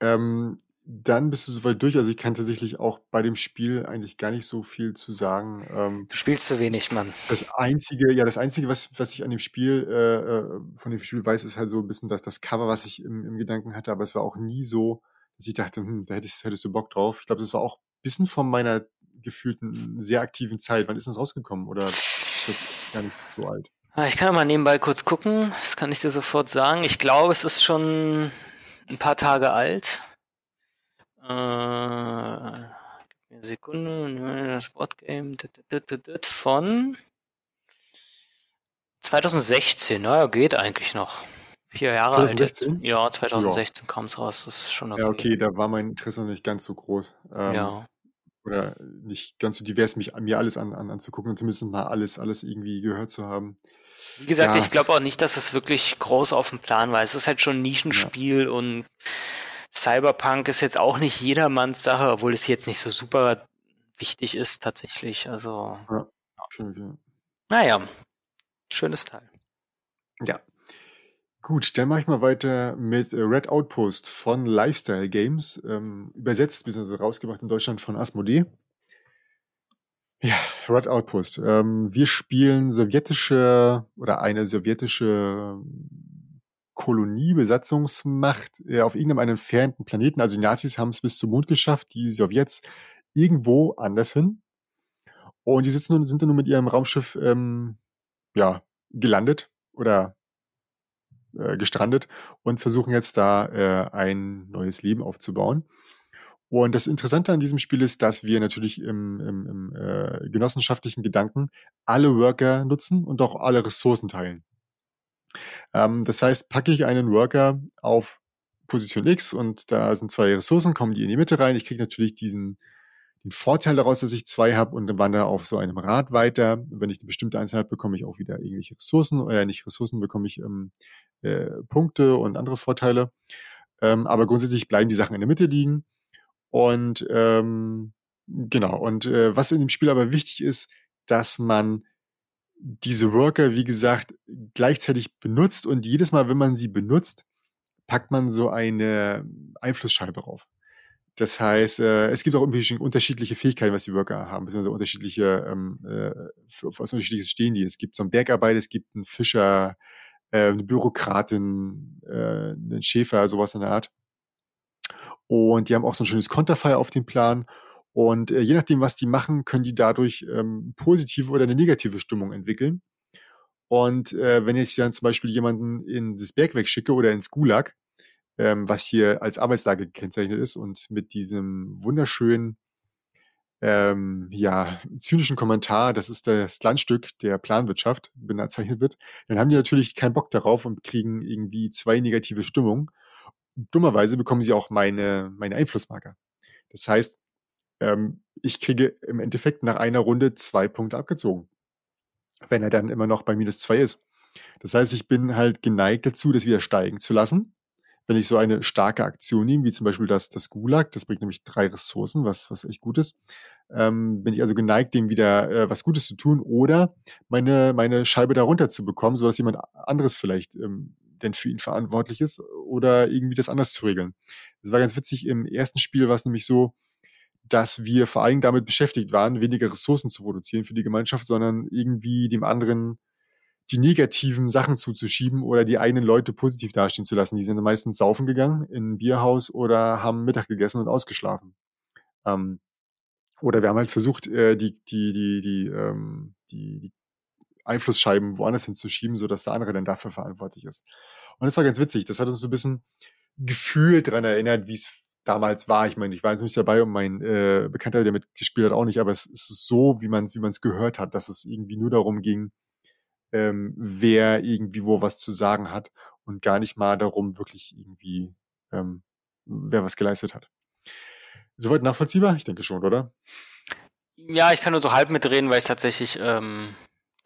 Ähm, dann bist du soweit durch. Also ich kann tatsächlich auch bei dem Spiel eigentlich gar nicht so viel zu sagen. Ähm, du spielst zu wenig, Mann. Das einzige, ja, das einzige, was, was ich an dem Spiel, äh, äh, von dem Spiel weiß, ist halt so ein bisschen das, das Cover, was ich im, im Gedanken hatte, aber es war auch nie so, dass ich dachte, hm, da hättest, hättest du Bock drauf. Ich glaube, das war auch ein bisschen von meiner gefühlten sehr aktiven Zeit. Wann ist das rausgekommen? Oder ist das gar nicht so alt? Ah, ich kann mal nebenbei kurz gucken. Das kann ich dir sofort sagen. Ich glaube, es ist schon ein paar Tage alt. Äh, Sekunde. Das Boardgame von 2016. Naja, geht eigentlich noch. Vier Jahre 2016? alt. Ja, 2016 ja. kam es raus. Das ist schon okay. Ja, okay, da war mein Interesse noch nicht ganz so groß. Ähm, ja oder nicht ganz so divers, mich mir alles an, an, anzugucken und zumindest mal alles, alles irgendwie gehört zu haben. Wie gesagt, ja. ich glaube auch nicht, dass es wirklich groß auf dem Plan war. Es ist halt schon ein Nischenspiel ja. und Cyberpunk ist jetzt auch nicht jedermanns Sache, obwohl es jetzt nicht so super wichtig ist tatsächlich. Also. Ja. Okay, okay. Naja, schönes Teil. Ja. Gut, dann mache ich mal weiter mit äh, Red Outpost von Lifestyle Games, ähm, übersetzt bzw. rausgebracht in Deutschland von Asmodee. Ja, Red Outpost. Ähm, wir spielen sowjetische oder eine sowjetische Kolonie, Besatzungsmacht äh, auf irgendeinem entfernten Planeten. Also die Nazis haben es bis zum Mond geschafft, die Sowjets irgendwo anders hin. Und die sitzen, sind dann nur mit ihrem Raumschiff ähm, ja, gelandet oder äh, gestrandet und versuchen jetzt da äh, ein neues Leben aufzubauen. Und das Interessante an diesem Spiel ist, dass wir natürlich im, im, im äh, genossenschaftlichen Gedanken alle Worker nutzen und auch alle Ressourcen teilen. Ähm, das heißt, packe ich einen Worker auf Position X und da sind zwei Ressourcen, kommen die in die Mitte rein. Ich kriege natürlich diesen den Vorteil daraus, dass ich zwei habe und dann wandere auf so einem Rad weiter. Wenn ich eine bestimmte habe, bekomme ich auch wieder irgendwelche Ressourcen, oder nicht Ressourcen, bekomme ich ähm, äh, Punkte und andere Vorteile. Ähm, aber grundsätzlich bleiben die Sachen in der Mitte liegen. Und ähm, genau, und äh, was in dem Spiel aber wichtig ist, dass man diese Worker, wie gesagt, gleichzeitig benutzt und jedes Mal, wenn man sie benutzt, packt man so eine Einflussscheibe rauf. Das heißt, äh, es gibt auch unterschiedliche Fähigkeiten, was die Worker haben, beziehungsweise unterschiedliche, ähm, äh, für, für was unterschiedliches stehen die. Es gibt so einen Bergarbeiter, es gibt einen Fischer, äh, eine Bürokratin, äh, einen Schäfer, sowas in der Art. Und die haben auch so ein schönes Konterfei auf dem Plan. Und äh, je nachdem, was die machen, können die dadurch ähm, positive oder eine negative Stimmung entwickeln. Und äh, wenn ich dann zum Beispiel jemanden in das Bergwerk schicke oder ins Gulag, ähm, was hier als Arbeitslage gekennzeichnet ist und mit diesem wunderschönen, ähm, ja, zynischen Kommentar, das ist das Landstück der Planwirtschaft, bezeichnet wird, dann haben die natürlich keinen Bock darauf und kriegen irgendwie zwei negative Stimmungen. Dummerweise bekommen sie auch meine, meine Einflussmarker. Das heißt, ähm, ich kriege im Endeffekt nach einer Runde zwei Punkte abgezogen, wenn er dann immer noch bei minus zwei ist. Das heißt, ich bin halt geneigt dazu, das wieder steigen zu lassen wenn ich so eine starke Aktion nehme, wie zum Beispiel das, das Gulag, das bringt nämlich drei Ressourcen, was, was echt gut ist, ähm, bin ich also geneigt, dem wieder äh, was Gutes zu tun oder meine, meine Scheibe darunter zu bekommen, sodass jemand anderes vielleicht ähm, denn für ihn verantwortlich ist oder irgendwie das anders zu regeln. Das war ganz witzig. Im ersten Spiel war es nämlich so, dass wir vor allem damit beschäftigt waren, weniger Ressourcen zu produzieren für die Gemeinschaft, sondern irgendwie dem anderen die negativen Sachen zuzuschieben oder die eigenen Leute positiv dastehen zu lassen. Die sind meistens saufen gegangen in ein Bierhaus oder haben Mittag gegessen und ausgeschlafen. Ähm, oder wir haben halt versucht, äh, die, die, die, die, ähm, die, die Einflussscheiben woanders hinzuschieben, sodass der andere dann dafür verantwortlich ist. Und das war ganz witzig. Das hat uns so ein bisschen Gefühl dran erinnert, wie es damals war. Ich meine, ich war jetzt nicht dabei und mein äh, Bekannter, der mitgespielt hat, auch nicht, aber es, es ist so, wie man es wie gehört hat, dass es irgendwie nur darum ging, ähm, wer irgendwie wo was zu sagen hat und gar nicht mal darum, wirklich irgendwie, ähm, wer was geleistet hat. Soweit nachvollziehbar? Ich denke schon, oder? Ja, ich kann nur so halb mitreden, weil ich tatsächlich ähm,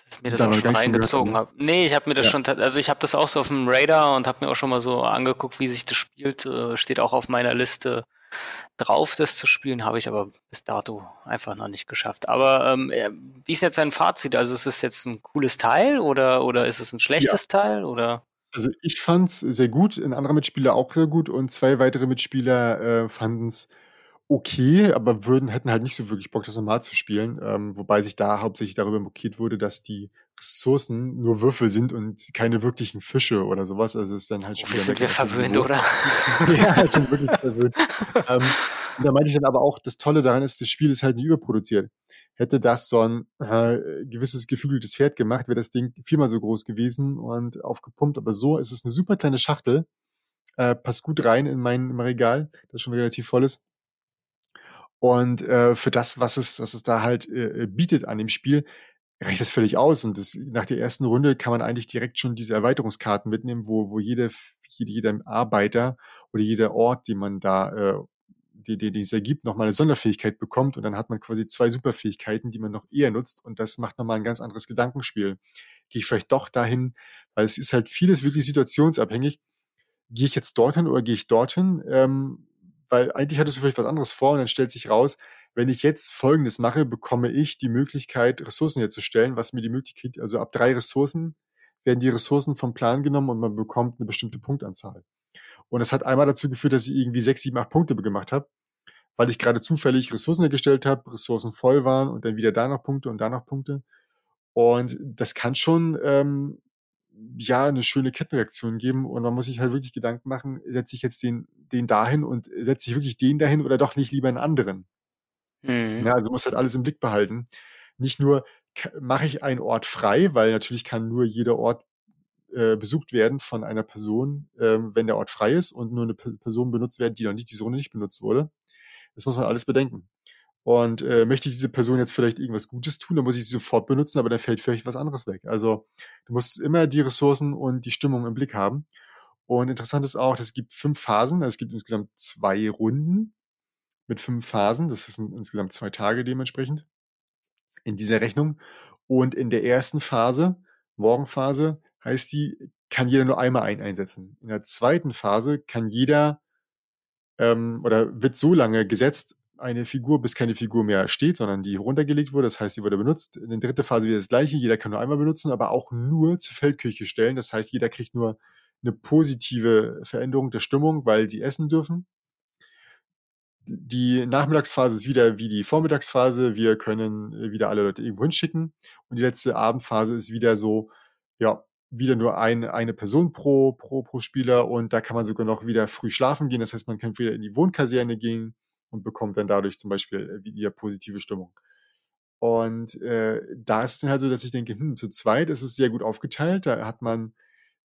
das, mir das da auch schon reingezogen habe. Nee, ich habe mir das ja. schon, also ich habe das auch so auf dem Radar und habe mir auch schon mal so angeguckt, wie sich das spielt. Äh, steht auch auf meiner Liste drauf, das zu spielen, habe ich aber bis dato einfach noch nicht geschafft. Aber ähm, äh, wie ist jetzt dein Fazit? Also ist es jetzt ein cooles Teil oder, oder ist es ein schlechtes ja. Teil? Oder? Also ich fand es sehr gut, ein anderer Mitspieler auch sehr gut und zwei weitere Mitspieler äh, fanden es okay, aber würden, hätten halt nicht so wirklich Bock, das normal zu spielen. Ähm, wobei sich da hauptsächlich darüber mokiert wurde, dass die Ressourcen nur Würfel sind und keine wirklichen Fische oder sowas. Also ist dann halt schon wieder. Sind wir verwöhnt, oder? ja, schon wirklich verwöhnt. ähm, und da meinte ich dann aber auch, das Tolle daran ist, das Spiel ist halt nicht überproduziert. Hätte das so ein äh, gewisses geflügeltes Pferd gemacht, wäre das Ding viermal so groß gewesen und aufgepumpt. Aber so ist es eine super kleine Schachtel. Äh, passt gut rein in mein, in mein Regal, das schon relativ voll ist. Und äh, für das, was es, was es da halt äh, bietet an dem Spiel, reicht das völlig aus. Und das, nach der ersten Runde kann man eigentlich direkt schon diese Erweiterungskarten mitnehmen, wo, wo jede, jede, jeder Arbeiter oder jeder Ort, den man da, äh, die, die, die es ergibt, nochmal eine Sonderfähigkeit bekommt. Und dann hat man quasi zwei Superfähigkeiten, die man noch eher nutzt. Und das macht nochmal ein ganz anderes Gedankenspiel. Gehe ich vielleicht doch dahin, weil es ist halt vieles wirklich situationsabhängig. Gehe ich jetzt dorthin oder gehe ich dorthin? Ähm, weil eigentlich hattest du vielleicht was anderes vor und dann stellt sich raus, wenn ich jetzt Folgendes mache, bekomme ich die Möglichkeit, Ressourcen herzustellen, was mir die Möglichkeit, also ab drei Ressourcen werden die Ressourcen vom Plan genommen und man bekommt eine bestimmte Punktanzahl. Und es hat einmal dazu geführt, dass ich irgendwie sechs, sieben, acht Punkte gemacht habe, weil ich gerade zufällig Ressourcen hergestellt habe, Ressourcen voll waren und dann wieder da noch Punkte und da noch Punkte. Und das kann schon ähm, ja eine schöne Kettenreaktion geben und man muss sich halt wirklich Gedanken machen, setze ich jetzt den, den dahin und setze ich wirklich den dahin oder doch nicht lieber einen anderen? Mhm. Ja, also muss halt alles im Blick behalten. nicht nur mache ich einen Ort frei, weil natürlich kann nur jeder Ort äh, besucht werden von einer Person, äh, wenn der Ort frei ist und nur eine Person benutzt werden, die noch nicht, die Zone nicht benutzt wurde. Das muss man alles bedenken. Und äh, möchte ich diese Person jetzt vielleicht irgendwas Gutes tun, dann muss ich sie sofort benutzen, aber dann fällt vielleicht was anderes weg. Also du musst immer die Ressourcen und die Stimmung im Blick haben. Und interessant ist auch, es gibt fünf Phasen, also es gibt insgesamt zwei Runden mit fünf Phasen. Das sind insgesamt zwei Tage dementsprechend in dieser Rechnung. Und in der ersten Phase, Morgenphase, heißt die, kann jeder nur einmal ein einsetzen. In der zweiten Phase kann jeder ähm, oder wird so lange gesetzt, eine Figur, bis keine Figur mehr steht, sondern die runtergelegt wurde. Das heißt, sie wurde benutzt. In der dritten Phase wieder das gleiche. Jeder kann nur einmal benutzen, aber auch nur zur Feldküche stellen. Das heißt, jeder kriegt nur eine positive Veränderung der Stimmung, weil sie essen dürfen. Die Nachmittagsphase ist wieder wie die Vormittagsphase. Wir können wieder alle Leute irgendwo hinschicken. Und die letzte Abendphase ist wieder so, ja, wieder nur ein, eine Person pro, pro, pro Spieler und da kann man sogar noch wieder früh schlafen gehen. Das heißt, man kann wieder in die Wohnkaserne gehen und bekommt dann dadurch zum Beispiel äh, wieder positive Stimmung. Und äh, da ist es dann halt so, dass ich denke, hm, zu zweit ist es sehr gut aufgeteilt. Da hat man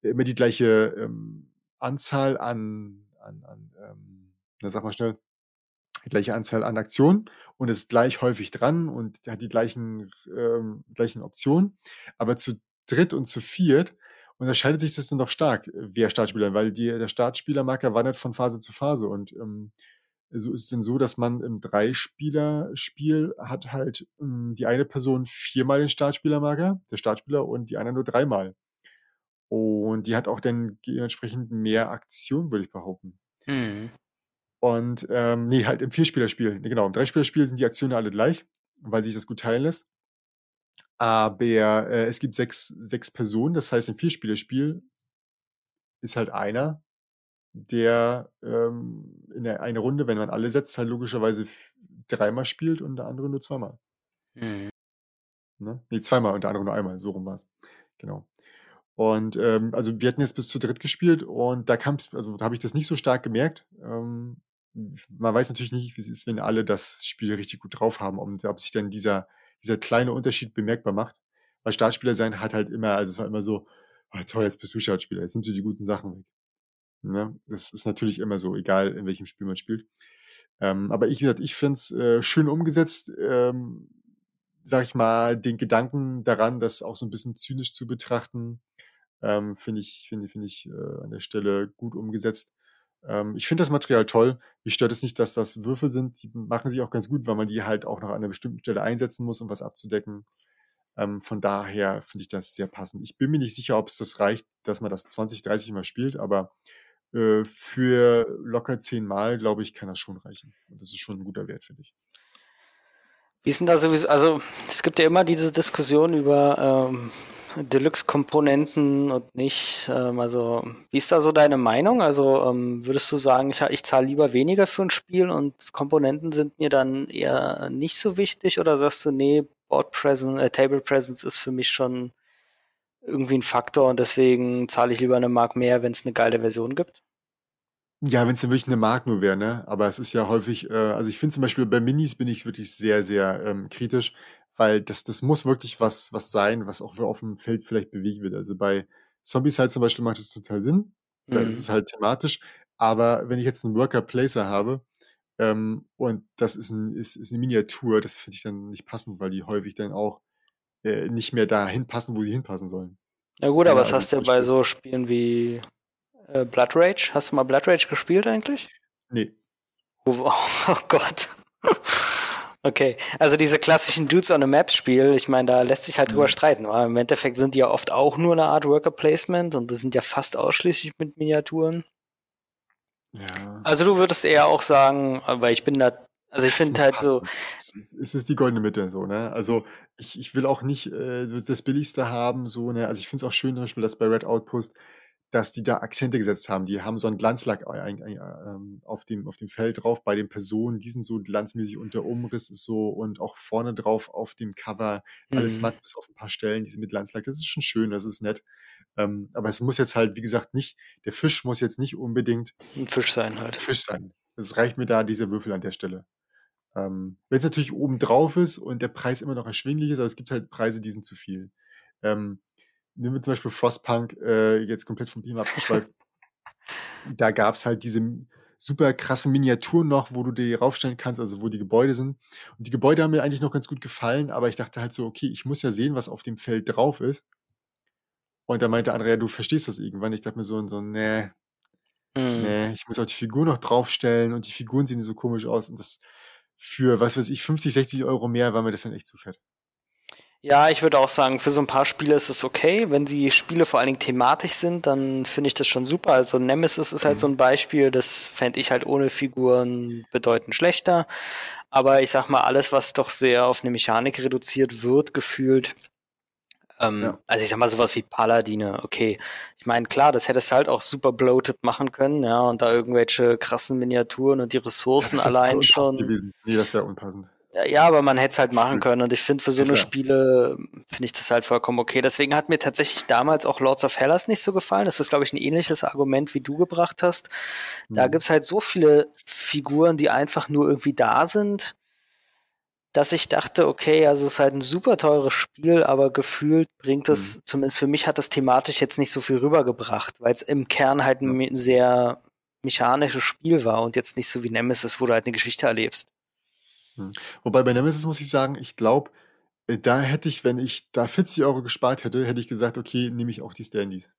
immer die gleiche ähm, Anzahl an, an, an ähm, na sag mal schnell, die gleiche Anzahl an Aktionen und ist gleich häufig dran und hat die gleichen, ähm, gleichen Optionen. Aber zu dritt und zu viert unterscheidet sich das dann doch stark, wer Startspieler, weil die, der Startspielermarker wandert von Phase zu Phase und ähm, so ist es denn so, dass man im Dreispieler-Spiel hat halt ähm, die eine Person viermal den Startspielermarker, der Startspieler, und die andere nur dreimal. Und die hat auch dann dementsprechend mehr Aktion, würde ich behaupten. Mhm. Und ähm, nee, halt im Vierspielerspiel, genau, im Dreispielerspiel sind die Aktionen alle gleich, weil sich das gut teilen lässt. Aber äh, es gibt sechs, sechs Personen, das heißt, im Vierspielerspiel ist halt einer, der ähm, in der eine Runde, wenn man alle setzt, halt logischerweise dreimal spielt und der andere nur zweimal. Mhm. Ne? Nee, zweimal und der andere nur einmal, so rum war es. Genau. Und ähm, also wir hatten jetzt bis zu dritt gespielt und da kam also da habe ich das nicht so stark gemerkt. Ähm, man weiß natürlich nicht, wie es ist, wenn alle das Spiel richtig gut drauf haben, und ob sich dann dieser, dieser kleine Unterschied bemerkbar macht. Weil Startspieler sein hat halt immer, also es war immer so, oh, toll, jetzt bist du Startspieler, jetzt nimmst du die guten Sachen weg. Ne? Das ist natürlich immer so, egal in welchem Spiel man spielt. Ähm, aber ich, ich finde es äh, schön umgesetzt, ähm, sag ich mal, den Gedanken daran, das auch so ein bisschen zynisch zu betrachten, ähm, finde ich, finde finde ich äh, an der Stelle gut umgesetzt. Ähm, ich finde das Material toll. Mich stört es nicht, dass das Würfel sind. Die machen sich auch ganz gut, weil man die halt auch noch an einer bestimmten Stelle einsetzen muss, um was abzudecken. Ähm, von daher finde ich das sehr passend. Ich bin mir nicht sicher, ob es das reicht, dass man das 20, 30 Mal spielt, aber äh, für locker zehnmal, glaube ich, kann das schon reichen. Und das ist schon ein guter Wert, finde ich. Wie ist denn da sowieso, also es gibt ja immer diese Diskussion über ähm, Deluxe-Komponenten und nicht, ähm, also wie ist da so deine Meinung? Also ähm, würdest du sagen, ich, ich zahle lieber weniger für ein Spiel und Komponenten sind mir dann eher nicht so wichtig oder sagst du, nee, Board Presence, äh, Table Presence ist für mich schon irgendwie ein Faktor und deswegen zahle ich lieber eine Mark mehr, wenn es eine geile Version gibt? Ja, wenn es denn wirklich eine Mark nur wäre, ne? Aber es ist ja häufig, äh, also ich finde zum Beispiel bei Minis bin ich wirklich sehr, sehr ähm, kritisch, weil das, das muss wirklich was, was sein, was auch auf dem Feld vielleicht bewegt wird. Also bei Zombies halt zum Beispiel macht das total Sinn. Da mhm. ist es halt thematisch. Aber wenn ich jetzt einen Worker Placer habe, ähm, und das ist, ein, ist, ist eine Miniatur, das finde ich dann nicht passend, weil die häufig dann auch äh, nicht mehr dahin passen, wo sie hinpassen sollen. Ja gut, aber ja, was also hast du bei so Spielen wie äh, Blood Rage? Hast du mal Blood Rage gespielt eigentlich? Nee. Oh, oh Gott. okay, also diese klassischen Dudes on a Map Spiel, ich meine, da lässt sich halt drüber mhm. streiten, weil im Endeffekt sind die ja oft auch nur eine Art Worker Placement und das sind ja fast ausschließlich mit Miniaturen. Ja. Also du würdest eher auch sagen, weil ich bin da also ich finde halt so. Es ist die goldene Mitte so, ne? Also ich, ich will auch nicht äh, das Billigste haben, so, ne? Also ich finde es auch schön, zum Beispiel, dass bei Red Outpost, dass die da Akzente gesetzt haben. Die haben so einen Glanzlack ähm, auf, dem, auf dem Feld drauf bei den Personen, die sind so glanzmäßig und der Umriss ist so und auch vorne drauf auf dem Cover alles mhm. matt bis auf ein paar Stellen, die sind mit Glanzlack. Das ist schon schön, das ist nett. Ähm, aber es muss jetzt halt, wie gesagt, nicht, der Fisch muss jetzt nicht unbedingt ein Fisch sein halt. Fisch sein. Es reicht mir da diese Würfel an der Stelle. Ähm, Wenn es natürlich oben drauf ist und der Preis immer noch erschwinglich ist, aber es gibt halt Preise, die sind zu viel. Ähm, nehmen wir zum Beispiel Frostpunk, äh, jetzt komplett vom Thema abgeschweift. da gab es halt diese super krassen Miniaturen noch, wo du die raufstellen kannst, also wo die Gebäude sind. Und die Gebäude haben mir eigentlich noch ganz gut gefallen, aber ich dachte halt so, okay, ich muss ja sehen, was auf dem Feld drauf ist. Und da meinte Andrea, du verstehst das irgendwann. Ich dachte mir so, so, nee, hm. nee, ich muss auch die Figur noch draufstellen und die Figuren sehen so komisch aus. Und das für, was weiß ich, 50, 60 Euro mehr war mir das dann echt zu fett. Ja, ich würde auch sagen, für so ein paar Spiele ist es okay. Wenn die Spiele vor allen Dingen thematisch sind, dann finde ich das schon super. Also Nemesis ist halt mhm. so ein Beispiel, das fände ich halt ohne Figuren bedeutend schlechter. Aber ich sag mal, alles, was doch sehr auf eine Mechanik reduziert wird, gefühlt, ähm, ja. Also ich sag mal sowas wie Paladine, okay. Ich meine, klar, das hättest du halt auch super bloated machen können, ja, und da irgendwelche krassen Miniaturen und die Ressourcen ja, allein schon. Gewesen. Nee, das wäre unpassend. Ja, aber man hätte es halt machen können und ich finde für so eine Spiele finde ich das halt vollkommen okay. Deswegen hat mir tatsächlich damals auch Lords of Hellas nicht so gefallen. Das ist, glaube ich, ein ähnliches Argument, wie du gebracht hast. Da mhm. gibt's halt so viele Figuren, die einfach nur irgendwie da sind dass ich dachte, okay, also es ist halt ein super teures Spiel, aber gefühlt bringt es, mhm. zumindest für mich hat das thematisch jetzt nicht so viel rübergebracht, weil es im Kern halt ein ja. sehr mechanisches Spiel war und jetzt nicht so wie Nemesis, wo du halt eine Geschichte erlebst. Mhm. Wobei bei Nemesis muss ich sagen, ich glaube, äh, da hätte ich, wenn ich da 40 Euro gespart hätte, hätte ich gesagt, okay, nehme ich auch die Standys.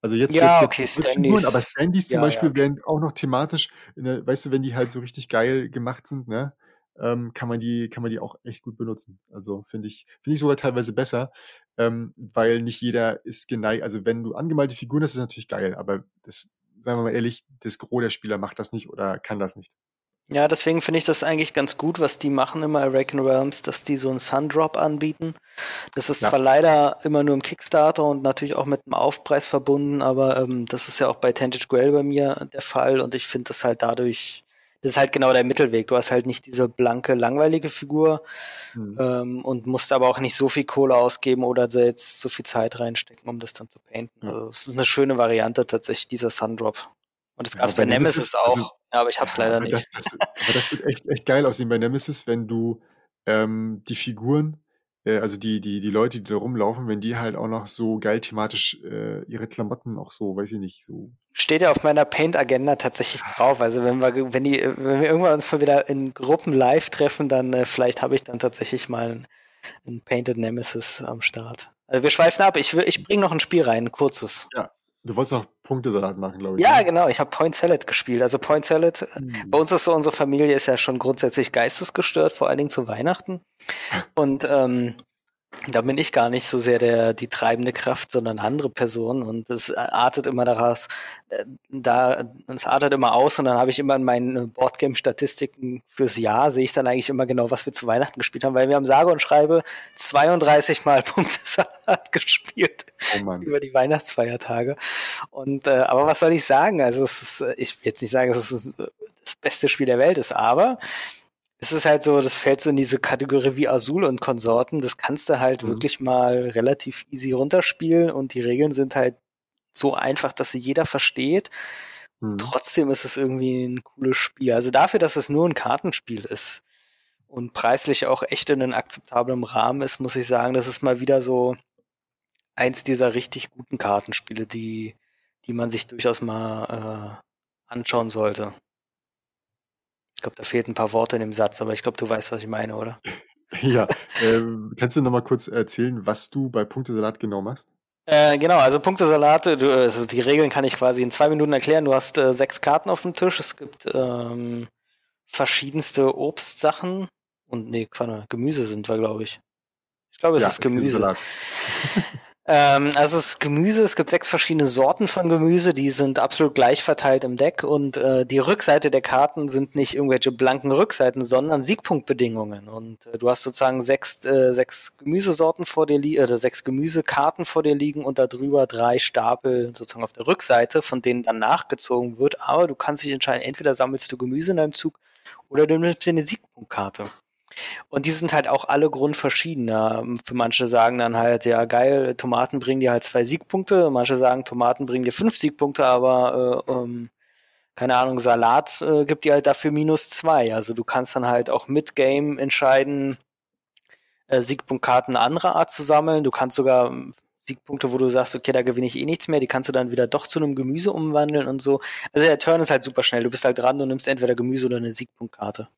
Also jetzt, ja, jetzt, okay, Standys. aber Standys zum ja, Beispiel ja. wären auch noch thematisch, der, weißt du, wenn die halt so richtig geil gemacht sind, ne? Ähm, kann man die, kann man die auch echt gut benutzen. Also finde ich, finde ich sogar teilweise besser, ähm, weil nicht jeder ist geneigt. Also wenn du angemalte Figuren hast, ist das natürlich geil, aber das, sagen wir mal ehrlich, das Gros der Spieler macht das nicht oder kann das nicht. Ja, deswegen finde ich das eigentlich ganz gut, was die machen immer, Araken Realms, dass die so einen Sundrop anbieten. Das ist ja. zwar leider immer nur im Kickstarter und natürlich auch mit einem Aufpreis verbunden, aber ähm, das ist ja auch bei Tangent Grail bei mir der Fall und ich finde das halt dadurch das ist halt genau der Mittelweg. Du hast halt nicht diese blanke, langweilige Figur mhm. ähm, und musst aber auch nicht so viel Kohle ausgeben oder jetzt so viel Zeit reinstecken, um das dann zu painten. Ja. Also es ist eine schöne Variante tatsächlich, dieser Sundrop. Und das gab es bei Nemesis, auch, also, ja, aber ich hab's leider nicht. Das, das, aber das wird echt, echt geil aussehen bei Nemesis, wenn du ähm, die Figuren also die, die, die Leute, die da rumlaufen, wenn die halt auch noch so geil thematisch äh, ihre Klamotten auch so, weiß ich nicht, so. Steht ja auf meiner Paint-Agenda tatsächlich drauf. Also wenn wir, wenn die, wenn wir irgendwann uns mal wieder in Gruppen live treffen, dann äh, vielleicht habe ich dann tatsächlich mal ein, ein Painted Nemesis am Start. Also wir schweifen ab. Ich, ich bringe noch ein Spiel rein, ein kurzes. Ja. Du wolltest noch Punktesalat machen, glaube ich. Ja, ne? genau. Ich habe Point Salad gespielt. Also Point Salad. Mhm. Bei uns ist so, unsere Familie ist ja schon grundsätzlich geistesgestört, vor allen Dingen zu Weihnachten. Und ähm, da bin ich gar nicht so sehr der die treibende Kraft, sondern andere Personen. Und es artet immer daraus, äh, da es artet immer aus und dann habe ich immer in meinen Boardgame-Statistiken fürs Jahr sehe ich dann eigentlich immer genau, was wir zu Weihnachten gespielt haben, weil wir haben sage und schreibe 32 Mal Punktesalat gespielt oh über die Weihnachtsfeiertage. Und äh, aber was soll ich sagen? Also es ist, ich will jetzt nicht sagen, dass es das beste Spiel der Welt ist, aber es ist halt so, das fällt so in diese Kategorie wie Azul und Konsorten. Das kannst du halt mhm. wirklich mal relativ easy runterspielen und die Regeln sind halt so einfach, dass sie jeder versteht. Mhm. Trotzdem ist es irgendwie ein cooles Spiel. Also dafür, dass es nur ein Kartenspiel ist und preislich auch echt in einem akzeptablen Rahmen ist, muss ich sagen, das ist mal wieder so eins dieser richtig guten Kartenspiele, die, die man sich durchaus mal äh, anschauen sollte. Ich glaube, da fehlt ein paar Worte in dem Satz, aber ich glaube, du weißt, was ich meine, oder? Ja. Ähm, kannst du noch mal kurz erzählen, was du bei Punktesalat genau machst? Äh, genau, also Punktesalat, du, also die Regeln kann ich quasi in zwei Minuten erklären. Du hast äh, sechs Karten auf dem Tisch. Es gibt ähm, verschiedenste Obstsachen und nee, Gemüse sind wir, glaube ich. Ich glaube, es ja, ist Gemüse. Ähm, also es ist Gemüse, es gibt sechs verschiedene Sorten von Gemüse, die sind absolut gleich verteilt im Deck und äh, die Rückseite der Karten sind nicht irgendwelche blanken Rückseiten, sondern Siegpunktbedingungen. Und äh, du hast sozusagen sechs, äh, sechs Gemüsesorten vor dir liegen, oder sechs Gemüsekarten vor dir liegen und darüber drei Stapel sozusagen auf der Rückseite, von denen dann nachgezogen wird. Aber du kannst dich entscheiden, entweder sammelst du Gemüse in deinem Zug oder du nimmst dir eine Siegpunktkarte. Und die sind halt auch alle grundverschieden. Für manche sagen dann halt, ja geil, Tomaten bringen dir halt zwei Siegpunkte. Manche sagen, Tomaten bringen dir fünf Siegpunkte, aber äh, ähm, keine Ahnung, Salat äh, gibt dir halt dafür minus zwei. Also du kannst dann halt auch mit Game entscheiden, äh, Siegpunktkarten anderer Art zu sammeln. Du kannst sogar ähm, Siegpunkte, wo du sagst, okay, da gewinne ich eh nichts mehr, die kannst du dann wieder doch zu einem Gemüse umwandeln und so. Also der Turn ist halt super schnell. Du bist halt dran und nimmst entweder Gemüse oder eine Siegpunktkarte.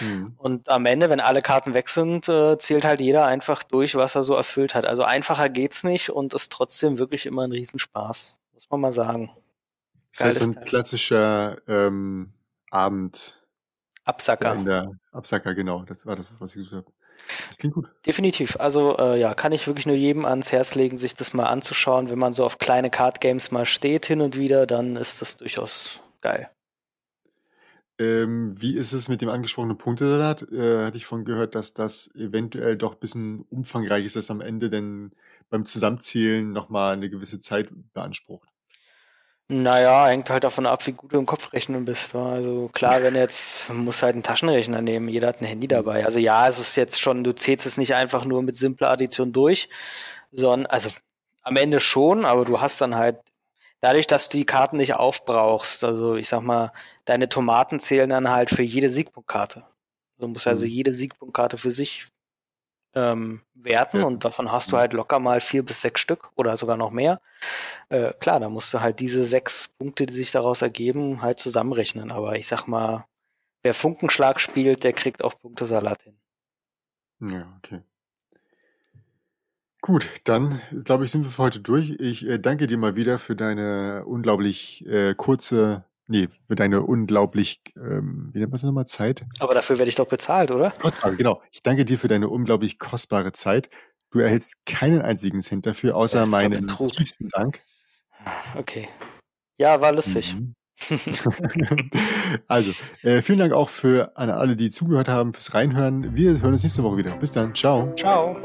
Mhm. Und am Ende, wenn alle Karten weg sind, äh, zählt halt jeder einfach durch, was er so erfüllt hat. Also einfacher geht's nicht und ist trotzdem wirklich immer ein Riesenspaß. Muss man mal sagen. Das heißt, ein Teil. klassischer ähm, Abend. Absacker. In der Absacker, genau. Das war das, was ich gesagt habe. Das klingt gut. Definitiv. Also äh, ja, kann ich wirklich nur jedem ans Herz legen, sich das mal anzuschauen. Wenn man so auf kleine Card Games mal steht hin und wieder, dann ist das durchaus geil. Ähm, wie ist es mit dem angesprochenen Punktesalat? Äh, hatte ich von gehört, dass das eventuell doch ein bisschen umfangreich ist, dass am Ende denn beim Zusammenzählen nochmal eine gewisse Zeit beansprucht. Naja, hängt halt davon ab, wie gut du im Kopfrechnen bist. Also klar, wenn jetzt, muss halt einen Taschenrechner nehmen, jeder hat ein Handy dabei. Also ja, es ist jetzt schon, du zählst es nicht einfach nur mit simpler Addition durch, sondern, also am Ende schon, aber du hast dann halt, dadurch, dass du die Karten nicht aufbrauchst, also ich sag mal, deine Tomaten zählen dann halt für jede Siegpunktkarte. Du musst also mhm. jede Siegpunktkarte für sich ähm, werten ja. und davon hast du halt locker mal vier bis sechs Stück oder sogar noch mehr. Äh, klar, da musst du halt diese sechs Punkte, die sich daraus ergeben, halt zusammenrechnen. Aber ich sag mal, wer Funkenschlag spielt, der kriegt auch Punktesalat hin. Ja, okay. Gut, dann glaube ich, sind wir für heute durch. Ich äh, danke dir mal wieder für deine unglaublich äh, kurze Nee, für deine unglaublich, ähm, wie nennt man das nochmal, Zeit? Aber dafür werde ich doch bezahlt, oder? Kostbare, genau. Ich danke dir für deine unglaublich kostbare Zeit. Du erhältst keinen einzigen Cent dafür, außer meinen tiefsten Dank. Okay. Ja, war lustig. Mhm. also, äh, vielen Dank auch für an alle, die zugehört haben, fürs Reinhören. Wir hören uns nächste Woche wieder. Bis dann. Ciao. Ciao.